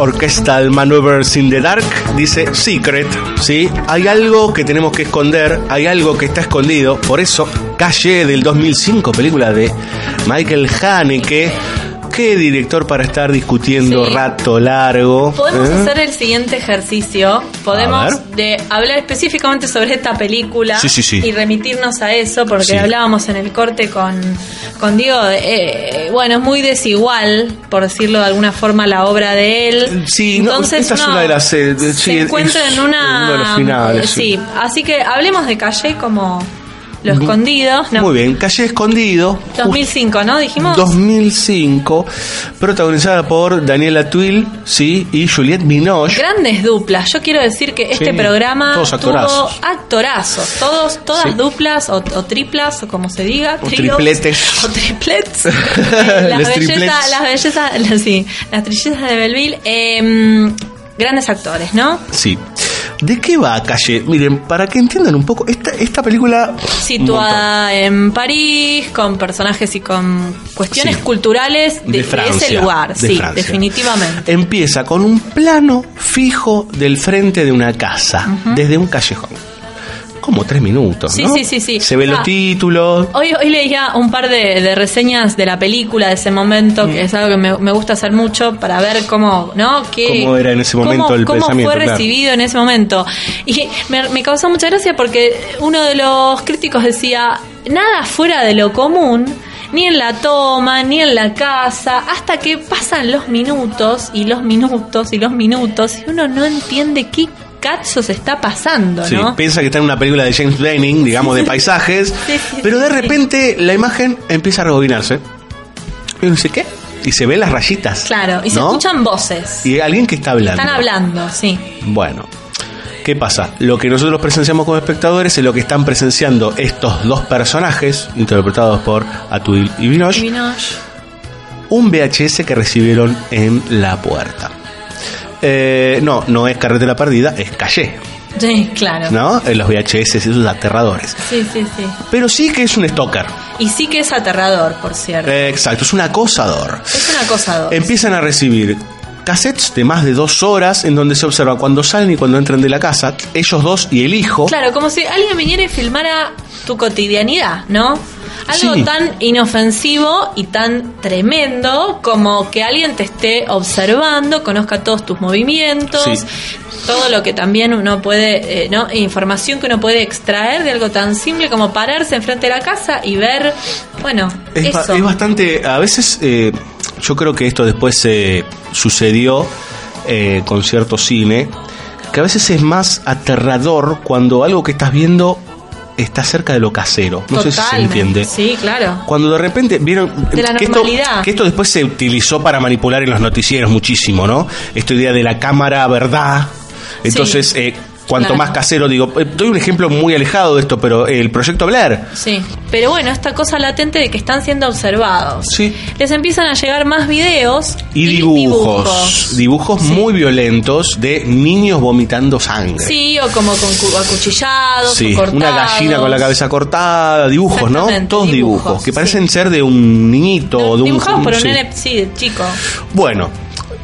G: Orchestral Maneuvers in the Dark dice Secret, ¿sí? Hay algo que tenemos que esconder, hay algo que está escondido, por eso Calle del 2005, película de Michael Haneke. Qué director para estar discutiendo
H: Sí.
G: rato largo.
H: Podemos
G: ¿eh?
H: hacer el siguiente ejercicio. Podemos de hablar específicamente sobre esta película
G: Sí, sí, sí.
H: y remitirnos a eso, porque
G: Sí.
H: hablábamos en el corte con, con Diego. eh, bueno, es muy desigual, por decirlo de alguna forma, la obra de él.
G: Sí, no,
H: Entonces
G: esta es una de las. eh, sí,
H: se encuentra en una.
G: uno de los finales.
H: eh, sí. así que hablemos de Calle como lo escondido. No,
G: Muy bien, Calle Escondido.
H: 2005, ¿no? Dijimos.
G: 2005, protagonizada por Daniela Twill, sí, y Juliette Binoche.
H: Grandes duplas. Yo quiero decir que este
G: Sí,
H: programa
G: todos actorazos.
H: tuvo actorazos. Todos, todas
G: Sí.
H: duplas o, o triplas o como se diga.
G: O
H: tríos,
G: tripletes.
H: O triplets. Eh, las,
G: triplets.
H: bellezas, las bellezas, las- sí, las trillezas de Belleville. eh, grandes actores, ¿no?
G: Sí. ¿De qué va Calle? Miren, para que entiendan un poco, esta, esta película...
H: Situada en París, con personajes y con cuestiones
G: Sí.
H: culturales de,
G: De
H: de
G: Francia,
H: ese lugar.
G: de
H: sí,
G: Francia.
H: definitivamente.
G: Empieza con un plano fijo del frente de una casa, desde un callejón. Como tres minutos,
H: Sí,
G: ¿no?
H: sí, sí, sí.
G: Se ven
H: Ah.
G: los títulos.
H: Hoy, hoy leía un par de, de reseñas de la película de ese momento,
G: Mm.
H: que es algo que me, me gusta hacer mucho para ver cómo, ¿no? ¿Qué,
G: Cómo era en ese momento
H: cómo-
G: el
H: cómo
G: pensamiento,
H: fue
G: claro.
H: recibido en ese momento. Y me, me causó mucha gracia porque uno de los críticos decía, nada fuera de lo común, ni en la toma, ni en la casa, hasta que pasan los minutos y los minutos y los minutos y uno no entiende qué cazzo se está pasando,
G: Sí,
H: ¿no?
G: piensa que está en una película de James Benning, digamos, de paisajes,
H: Sí, sí,
G: pero de repente la imagen empieza a rebobinarse. Y uno dice, ¿qué? Y se ven las rayitas.
H: Claro, y se escuchan voces.
G: Y alguien que está hablando.
H: Están hablando, sí.
G: Bueno, ¿qué pasa? Lo que nosotros presenciamos como espectadores es lo que están presenciando estos dos personajes, interpretados por Atul y Vinosh,
H: Vinosh.
G: un VHS que recibieron en la puerta. Eh, no, no es carretera perdida, es calle,
H: Sí, claro.
G: ¿no? En los VHS, esos aterradores.
H: Sí, sí, sí.
G: Pero sí que es un stalker.
H: Y sí que es aterrador, por cierto.
G: Eh, exacto, es un acosador.
H: es una cosa dos.
G: Empiezan a recibir cassettes de más de dos horas en donde se observa cuando salen y cuando entran de la casa, ellos dos y el hijo.
H: Claro, como si alguien viniera y filmara tu cotidianidad, ¿no? Algo
G: Sí.
H: tan inofensivo y tan tremendo como que alguien te esté observando, conozca todos tus movimientos,
G: Sí.
H: todo lo que también uno puede, eh, ¿no? Información que uno puede extraer de algo tan simple como pararse enfrente de la casa y ver, bueno,
G: Es, ba-
H: eso.
G: es bastante. A veces, eh, yo creo que esto después eh, sucedió eh, con cierto cine, que a veces es más aterrador cuando algo que estás viendo está cerca de lo casero. No sé si se entiende.
H: Sí, claro.
G: Cuando de repente vieron
H: De la
G: que, esto,
H: normalidad.
G: que esto después se utilizó para manipular en los noticieros muchísimo, ¿no? Esta idea de la cámara verdad. Entonces,
H: Sí.
G: eh, cuanto
H: Claro.
G: más casero, digo, eh, doy un ejemplo muy alejado de esto, pero el proyecto Blair.
H: Sí, pero bueno, esta cosa latente de que están siendo observados.
G: Sí.
H: Les empiezan a llegar más videos
G: Y dibujos, dibujos muy violentos de niños vomitando sangre.
H: Sí, o como con cu- acuchillados,
G: Sí,
H: o cortados.
G: una gallina con la cabeza cortada, dibujos, ¿no? Todos dibujos,
H: dibujos,
G: que parecen ser de un niñito o de un
H: Dibujados por un nene, sí, de chico.
G: Bueno,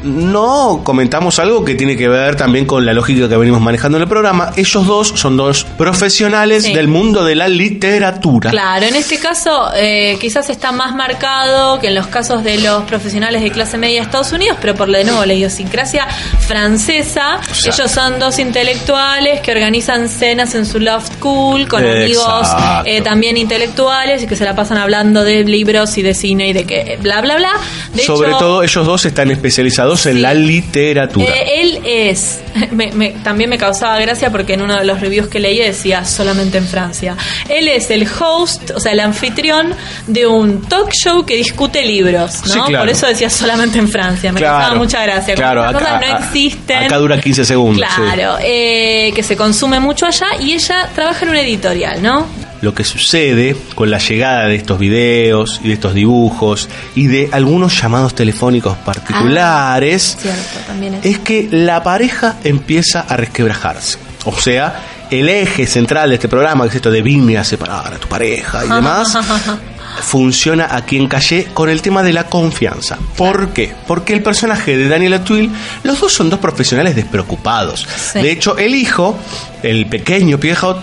G: no comentamos algo que tiene que ver también con la lógica que venimos manejando en el programa. Ellos dos son dos profesionales
H: Sí.
G: del mundo de la literatura.
H: Claro, en este caso eh, quizás está más marcado que en los casos de los profesionales de clase media de Estados Unidos, pero por de nuevo la idiosincrasia francesa, ellos son dos intelectuales que organizan cenas en su loft cool con amigos eh, también intelectuales y que se la pasan hablando de libros y de cine y de que bla bla bla. De
G: Sobre
H: hecho,
G: todo ellos dos están especializados en la literatura.
H: eh, él es, me- me- también me causaba gracia porque en uno de los reviews que leí decía solamente en Francia. Él es el host, o sea, el anfitrión de un talk show que discute libros, ¿no?
G: Sí, claro.
H: Por eso decía solamente en Francia. Me
G: Claro,
H: causaba mucha gracia.
G: Claro, acá-
H: cosas no existen.
G: acá dura 15 segundos, sí.
H: Claro, eh, que se consume mucho allá y ella trabaja en una editorial, ¿no?
G: Lo que sucede con la llegada de estos videos y de estos dibujos y de algunos llamados telefónicos particulares
H: Cierto, también es.
G: es que la pareja empieza a resquebrajarse. O sea, el eje central de este programa, que es esto de vine a separar a tu pareja y demás, funciona aquí en Calle con el tema de la confianza. ¿Por qué? Porque el personaje de Daniela Twill, los dos son dos profesionales despreocupados.
H: Sí.
G: De hecho, el hijo, el pequeño viejo,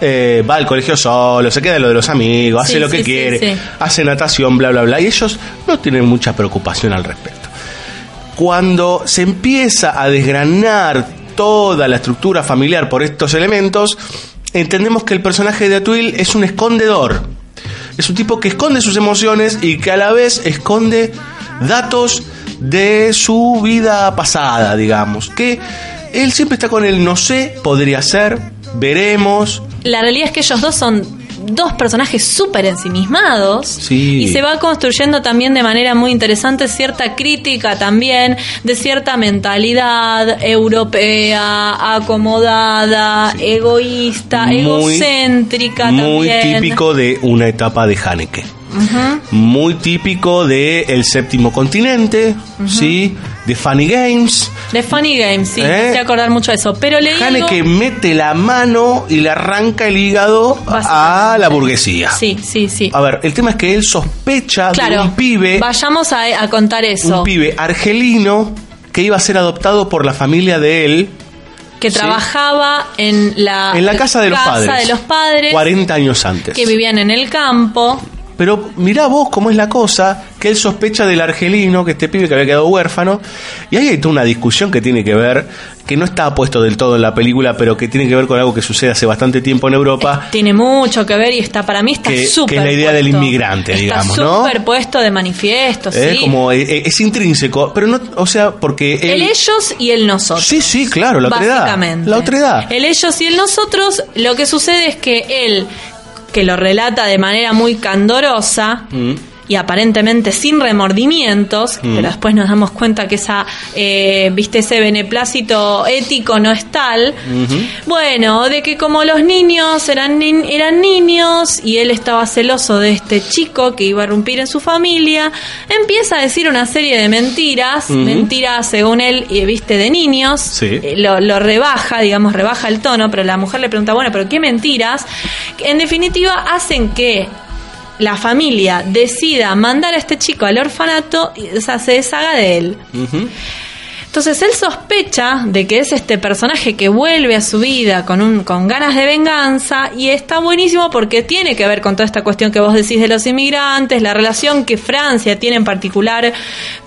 G: eh, va al colegio solo, se queda lo de los amigos, hace lo que
H: sí,
G: quiere,
H: sí.
G: hace natación, bla, bla, bla, y ellos no tienen mucha preocupación al respecto. Cuando se empieza a desgranar toda la estructura familiar por estos elementos, entendemos que el personaje de Atuil es un escondedor. Es un tipo que esconde sus emociones y que a la vez esconde datos de su vida pasada, digamos. Que él siempre está con el no sé, podría ser, veremos.
H: La realidad es que ellos dos son dos personajes súper ensimismados
G: Sí.
H: y se va construyendo también de manera muy interesante cierta crítica también de cierta mentalidad europea, acomodada, egoísta,
G: Muy-
H: egocéntrica
G: Muy
H: también.
G: típico de una etapa de Haneke. Muy típico de El Séptimo Continente, ¿sí? De Funny Games.
H: De Funny Games, sí,
G: ¿Eh?
H: hace acordar mucho de eso. Pero leí algo-
G: Haneke mete la mano y le arranca el hígado a la burguesía.
H: Sí, sí, sí.
G: A ver, el tema es que él sospecha de
H: Claro,
G: un pibe,
H: vayamos a, a contar eso.
G: un pibe argelino que iba a ser adoptado por la familia de él
H: que
G: Sí.
H: trabajaba en la,
G: en la casa de los padres.
H: de los padres
G: 40 años antes.
H: que vivían en el campo.
G: Pero mirá vos cómo es la cosa, que él sospecha del argelino, que este pibe que había quedado huérfano, y ahí hay toda una discusión que tiene que ver, que no está puesto del todo en la película, pero que tiene que ver con algo que sucede hace bastante tiempo en Europa,
H: Tiene mucho que ver y está para mí está súper
G: que es la idea del inmigrante,
H: está
G: digamos, ¿no?
H: súper puesto de manifiesto,
G: Eh,
H: sí.
G: Como eh, eh, es intrínseco, pero no, o sea, porque
H: el ellos y el nosotros.
G: Sí, sí, claro, la otredad.
H: Básicamente.
G: La otredad.
H: El ellos y el nosotros, lo que sucede es que él, que lo relata de manera muy candorosa,
G: Mm.
H: Y aparentemente sin remordimientos,
G: Mm.
H: pero después nos damos cuenta que esa, eh, viste, ese beneplácito ético no es tal. Bueno, de que como los niños eran, ni- eran niños y él estaba celoso de este chico que iba a irrumpir en su familia, empieza a decir una serie de mentiras, mentiras según él, viste, de niños.
G: Sí.
H: Eh, Lo, lo rebaja, digamos, rebaja el tono, pero la mujer le pregunta, bueno, pero ¿qué mentiras? En definitiva, hacen que la familia decida mandar a este chico al orfanato o sea, se deshaga de él. Entonces él sospecha de que es este personaje que vuelve a su vida con, un, con ganas de venganza y está buenísimo porque tiene que ver con toda esta cuestión que vos decís de los inmigrantes, la relación que Francia tiene en particular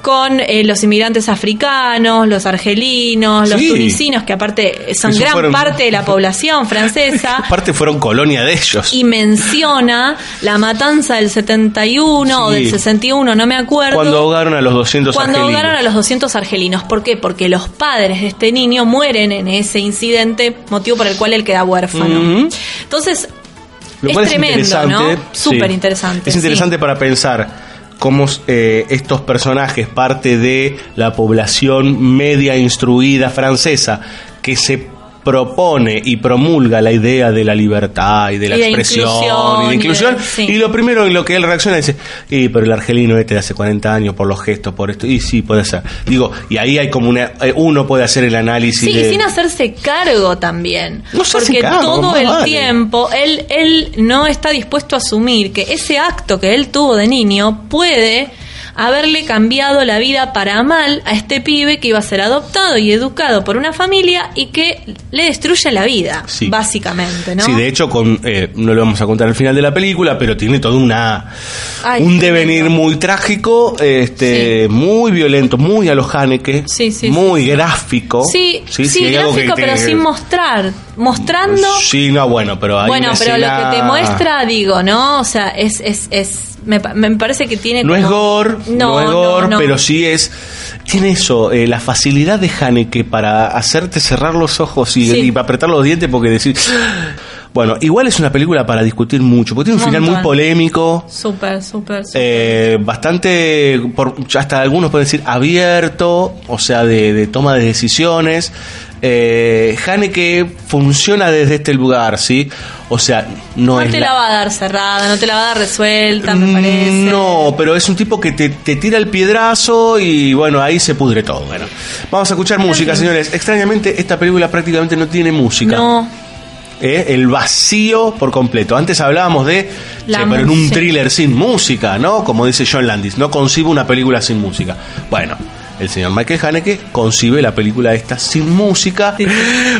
H: con eh, los inmigrantes africanos, los argelinos, los
G: Sí.
H: tunisinos, que aparte son gran
G: fueron-
H: parte de la población francesa.
G: Aparte fueron colonia de ellos.
H: y menciona la matanza del 71 o
G: Sí.
H: del 61, no me acuerdo.
G: Cuando ahogaron a los 200
H: Cuando
G: argelinos.
H: ahogaron a los 200 argelinos. ¿Por qué? Porque los padres de este niño mueren en ese incidente, motivo por el cual él queda huérfano. Entonces,
G: Lo
H: es tremendo, ¿no?
G: sí.
H: Súper interesante.
G: Es
H: sí.
G: interesante para pensar cómo eh, estos personajes, parte de la población media instruida francesa, que se propone y promulga la idea de la libertad y de la
H: Y de
G: expresión y de
H: y
G: inclusión
H: de- sí.
G: y lo primero en lo que él reacciona dice y pero el argelino este de hace 40 años por los gestos por esto y sí puede ser digo y ahí hay como una eh, uno puede hacer el análisis
H: Sí,
G: de
H: y sin hacerse cargo también.
G: No se hace
H: porque
G: cargo,
H: todo el
G: vale.
H: tiempo él, él no está dispuesto a asumir que ese acto que él tuvo de niño puede haberle cambiado la vida para mal a este pibe que iba a ser adoptado y educado por una familia y que le destruye la vida,
G: Sí.
H: básicamente, ¿no?
G: Sí, de hecho, con, eh, no lo vamos a contar al final de la película, pero tiene todo una
H: Ay,
G: un devenir muy trágico, este, muy violento, muy a los Haneke, muy gráfico.
H: Sí, sí,
G: sí,
H: gráfico, pero sin mostrar. Mostrando.
G: Sí, no, bueno, pero hay
H: bueno,
G: una
H: pero lo que te muestra, digo, ¿no? O sea, es. es, es me, me parece que tiene.
G: No
H: como-
G: es gore, no,
H: No,
G: es gore,
H: no, no.
G: pero sí es. Tiene eso, eh, la facilidad de Haneke para hacerte cerrar los ojos y,
H: Sí.
G: y apretar los dientes porque decir. Bueno, igual es una película para discutir mucho, porque tiene un,
H: Un
G: final muy polémico.
H: Súper, súper, súper.
G: eh, bastante, por, hasta algunos pueden decir abierto, o sea, de, de toma de decisiones. Eh, Haneke funciona desde este lugar, ¿sí? O sea, no,
H: no
G: es
H: te
G: la-
H: la va a dar cerrada, no te la va a dar resuelta, me
G: Mm,
H: parece.
G: No, pero es un tipo que te, te tira el piedrazo y bueno, ahí se pudre todo. Bueno, vamos a escuchar música, señores. Extrañamente, esta película prácticamente no tiene música.
H: No,
G: ¿eh? El vacío por completo. Antes hablábamos de,
H: La
G: che, pero en un thriller sin música, ¿no? Como dice John Landis, no concibo una película sin música. Bueno. El señor Michael Haneke concibe la película esta sin música.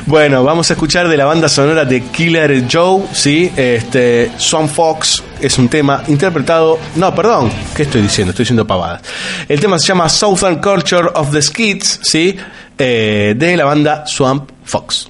G: Bueno, vamos a escuchar de la banda sonora de Killer Joe, ¿sí? Este, Swan Fox es un tema interpretado... No, perdón, ¿qué estoy diciendo? Estoy diciendo pavadas. El tema se llama Southern Culture of the Skids, ¿sí? Eh, de la banda Swamp Fox.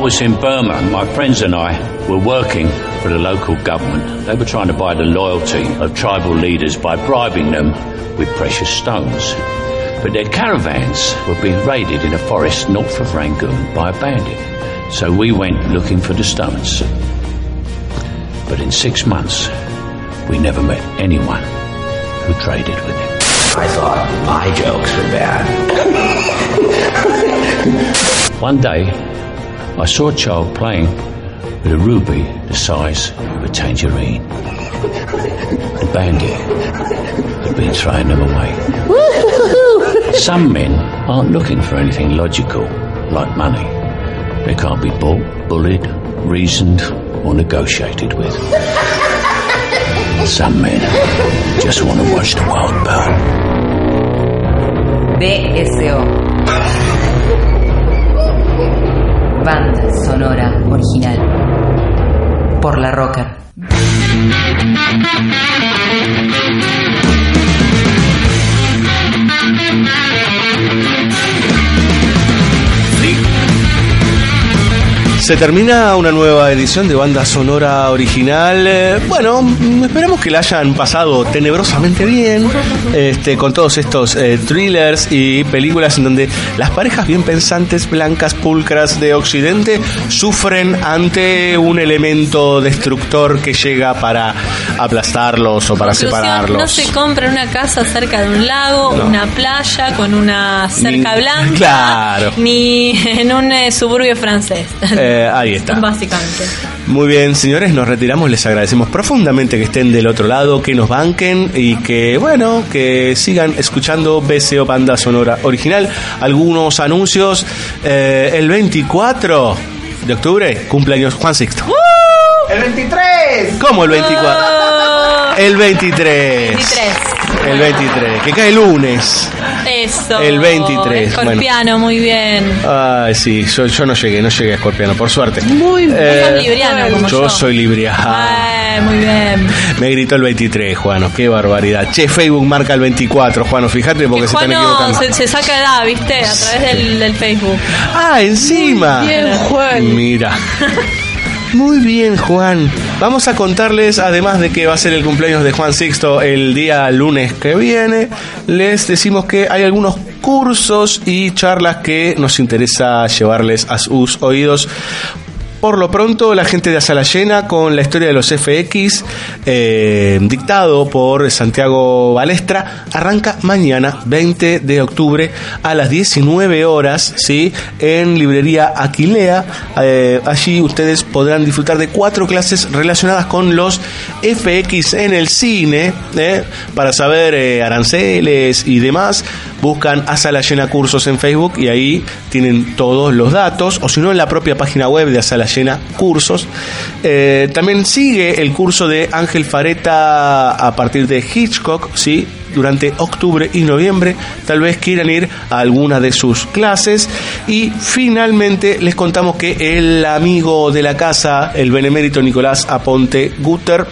O: Was in Burma. My friends and I were working for the local government. They were trying to buy the loyalty of tribal leaders by bribing them with precious stones. But their caravans were being raided in a forest north of Rangoon by a bandit. So we went looking for the stones. But in six months, we never met anyone who traded with him.
E: I thought my jokes were bad.
O: One day, I saw a child playing with a ruby the size of a tangerine. The bandit had been throwing them away. Some men aren't looking for anything logical, like money. They can't be bought, bullied, reasoned, or negotiated with. Some men just want to watch the world burn.
L: BSO. Banda sonora original. Por la Roca.
G: Se termina una nueva edición de banda sonora original. Eh, Bueno, mm, esperamos que la hayan pasado tenebrosamente bien este, con todos estos eh, thrillers y películas en donde las parejas bien pensantes, blancas, pulcras de Occidente sufren ante un elemento destructor que llega para aplastarlos o para
H: Conclusión,
G: separarlos.
H: No se compra una casa cerca de un lago,
G: No.
H: una playa con una cerca
G: Ni-
H: blanca,
G: Claro.
H: ni en un eh, suburbio francés.
G: Eh, ahí está.
H: Básicamente.
G: Muy bien, señores, nos retiramos. Les agradecemos profundamente que estén del otro lado, que nos banquen y que, bueno, que sigan escuchando BCO Banda Sonora Original. Algunos anuncios. Eh, el 24 de octubre, cumpleaños Juan Sixto.
P: ¡El 23!
G: ¿Cómo el 24?
H: Oh,
G: El 23.
H: 23.
G: El 23, que cae lunes.
H: Eso.
G: El 23,
H: Escorpiano, muy bien.
G: Ay, sí, yo, yo no llegué, no llegué a Escorpiano, por suerte.
H: Muy bien.
G: Eh,
H: libriano como yo.
G: yo soy libriano.
H: Ay, muy bien.
G: Me gritó el 23, Juano, qué barbaridad. Che, Facebook marca el 24, Juano, fíjate porque se están
H: Juano
G: equivocando.
H: se, se saca edad, ¿viste? A través del, del Facebook.
G: Ah, encima.
H: Muy bien, Juan.
G: Mira. Muy bien, Juan. Vamos a contarles, además de que va a ser el cumpleaños de Juan Sixto el día lunes que viene, les decimos que hay algunos cursos y charlas que nos interesa llevarles a sus oídos. Por lo pronto, la gente de Asala Llena con la historia de los FX, eh, dictado por Santiago Balestra, arranca mañana, 20 de octubre, a las 19 horas, ¿sí? en librería Aquilea. Eh, allí ustedes podrán disfrutar de cuatro clases relacionadas con los FX en el cine, ¿eh? para saber aranceles y demás. Buscan Asala Llena Cursos en Facebook y ahí tienen todos los datos, o si no, en la propia página web de Asala Llena Cursos. Eh, también sigue el curso de Ángel Fareta a partir de Hitchcock, ¿sí? durante octubre y noviembre. Tal vez quieran ir a alguna de sus clases. Y finalmente les contamos que el amigo de la casa, el benemérito Nicolás Aponte Guter,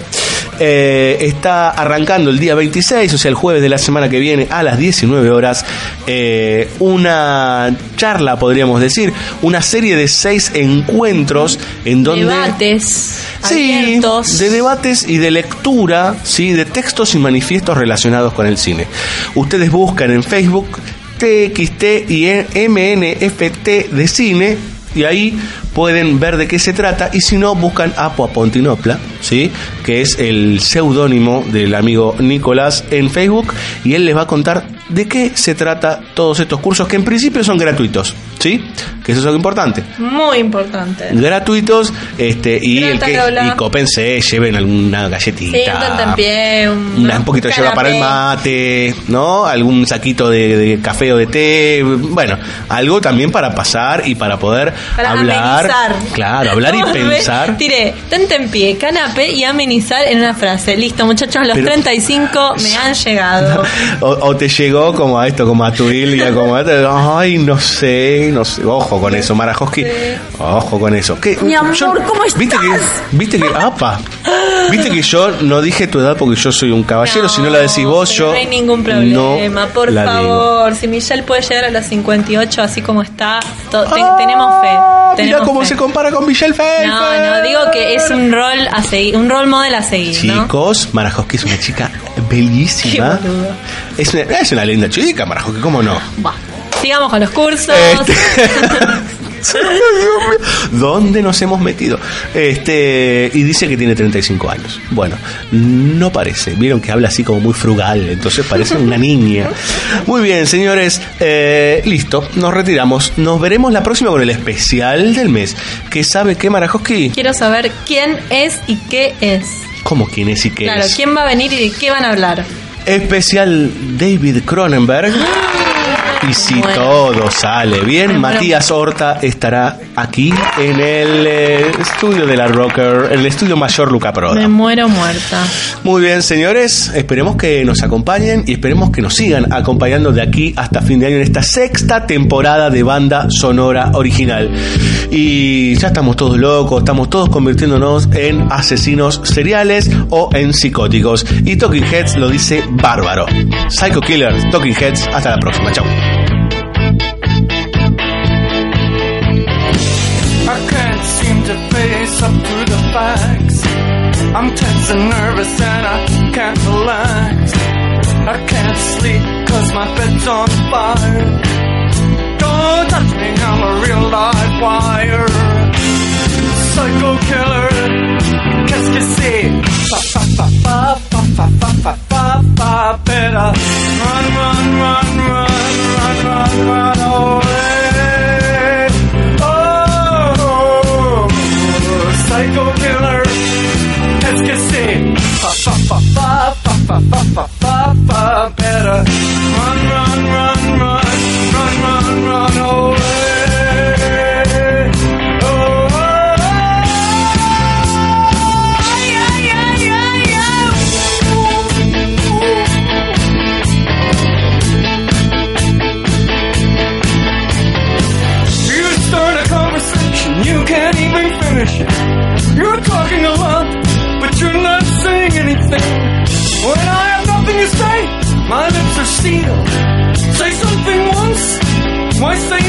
G: eh, está arrancando el día 26, o sea, el jueves de la semana que viene a las 19 horas, eh, una charla, podríamos decir, una serie de seis encuentros en donde...
H: Debates
G: Sí, de debates y de lectura, sí, de textos y manifiestos relacionados con el cine. Ustedes buscan en Facebook TXT y MNFT de cine y ahí pueden ver de qué se trata. Y si no buscan Apo Apontinopla, ¿sí? que es el seudónimo del amigo Nicolás en Facebook. Y él les va a contar de qué se trata todos estos cursos que en principio son gratuitos, ¿sí? Que eso es algo importante
H: Muy importante.
G: gratuitos este y el que y cópense lleven alguna
H: Sí, un
G: galletita
H: tentempié, un,
G: una- un poquito de yerba para el mate no algún saquito de, de café o de té bueno algo también para pasar y para poder
H: Para
G: hablar
H: amenizar.
G: claro hablar y pensar
H: Tiré, tentempié, canapé y amenizar en una frase. Listo, muchachos, los
G: Pero-
H: 35 me han llegado.
G: o, o te llegó como a esto como a tu Ilia como a ay no sé no sé ojo con eso Marajowski ojo con eso ¿Qué?
H: Mi amor,
G: Yo-
H: ¿cómo
G: viste que viste que apa Viste que yo no dije tu edad porque yo soy un caballero, si no la decís vos, yo.
H: No hay ningún problema,
G: no
H: por
G: digo.
H: favor. Si Michelle puede llegar a los 58 así como está, to- te- tenemos fe.
G: Ah, Mira cómo
H: fe.
G: se compara con Michelle Pfeiffer.
H: No, no, digo que es un rol a seguir, un rol model a seguir.
G: Chicos, Marajoski es una chica bellísima.
H: Qué.
G: Es una, es una linda chica, Marajoski, ¿cómo no?
H: Va. Sigamos con los cursos.
G: Este- ¿Dónde nos hemos metido? Este, y dice que tiene 35 años. Bueno, no parece. Vieron que habla así como muy frugal, entonces parece una niña. Muy bien, señores. eh, listo, nos retiramos. Nos veremos la próxima con el especial del mes. ¿Qué sabe qué, Marajoski?
H: Quiero saber quién es y qué es.
G: ¿Cómo quién es y qué
H: claro,
G: es?
H: quién va a venir y de qué van a hablar.
G: Especial David Cronenberg. Y si
H: Bueno.
G: todo sale bien. Matías Horta estará aquí en el eh, estudio de la Rocker, el estudio mayor Luca Proda.
H: Me muero muerta.
G: Muy bien, señores, esperemos que nos acompañen y esperemos que nos sigan acompañando de aquí hasta fin de año en esta sexta temporada de banda sonora original. Y ya estamos todos locos, estamos todos convirtiéndonos en asesinos seriales o en psicóticos. Y Talking Heads lo dice bárbaro. Psycho Killers, Talking Heads, hasta la próxima, chao.
Q: I'm tense and nervous and I can't relax. I can't sleep cause my bed's on fire. Don't touch me, I'm a real live wire. Psycho killer, qu'est-ce que c'est? Fa fa fa fa fa fa fa fa fa fa better. Run, run, run, run, run, run, run away. Oh, psycho killer? far, far, far, far, far, far, far, far better. Run, run, run, run, run, run, run, oh. Say something once, why say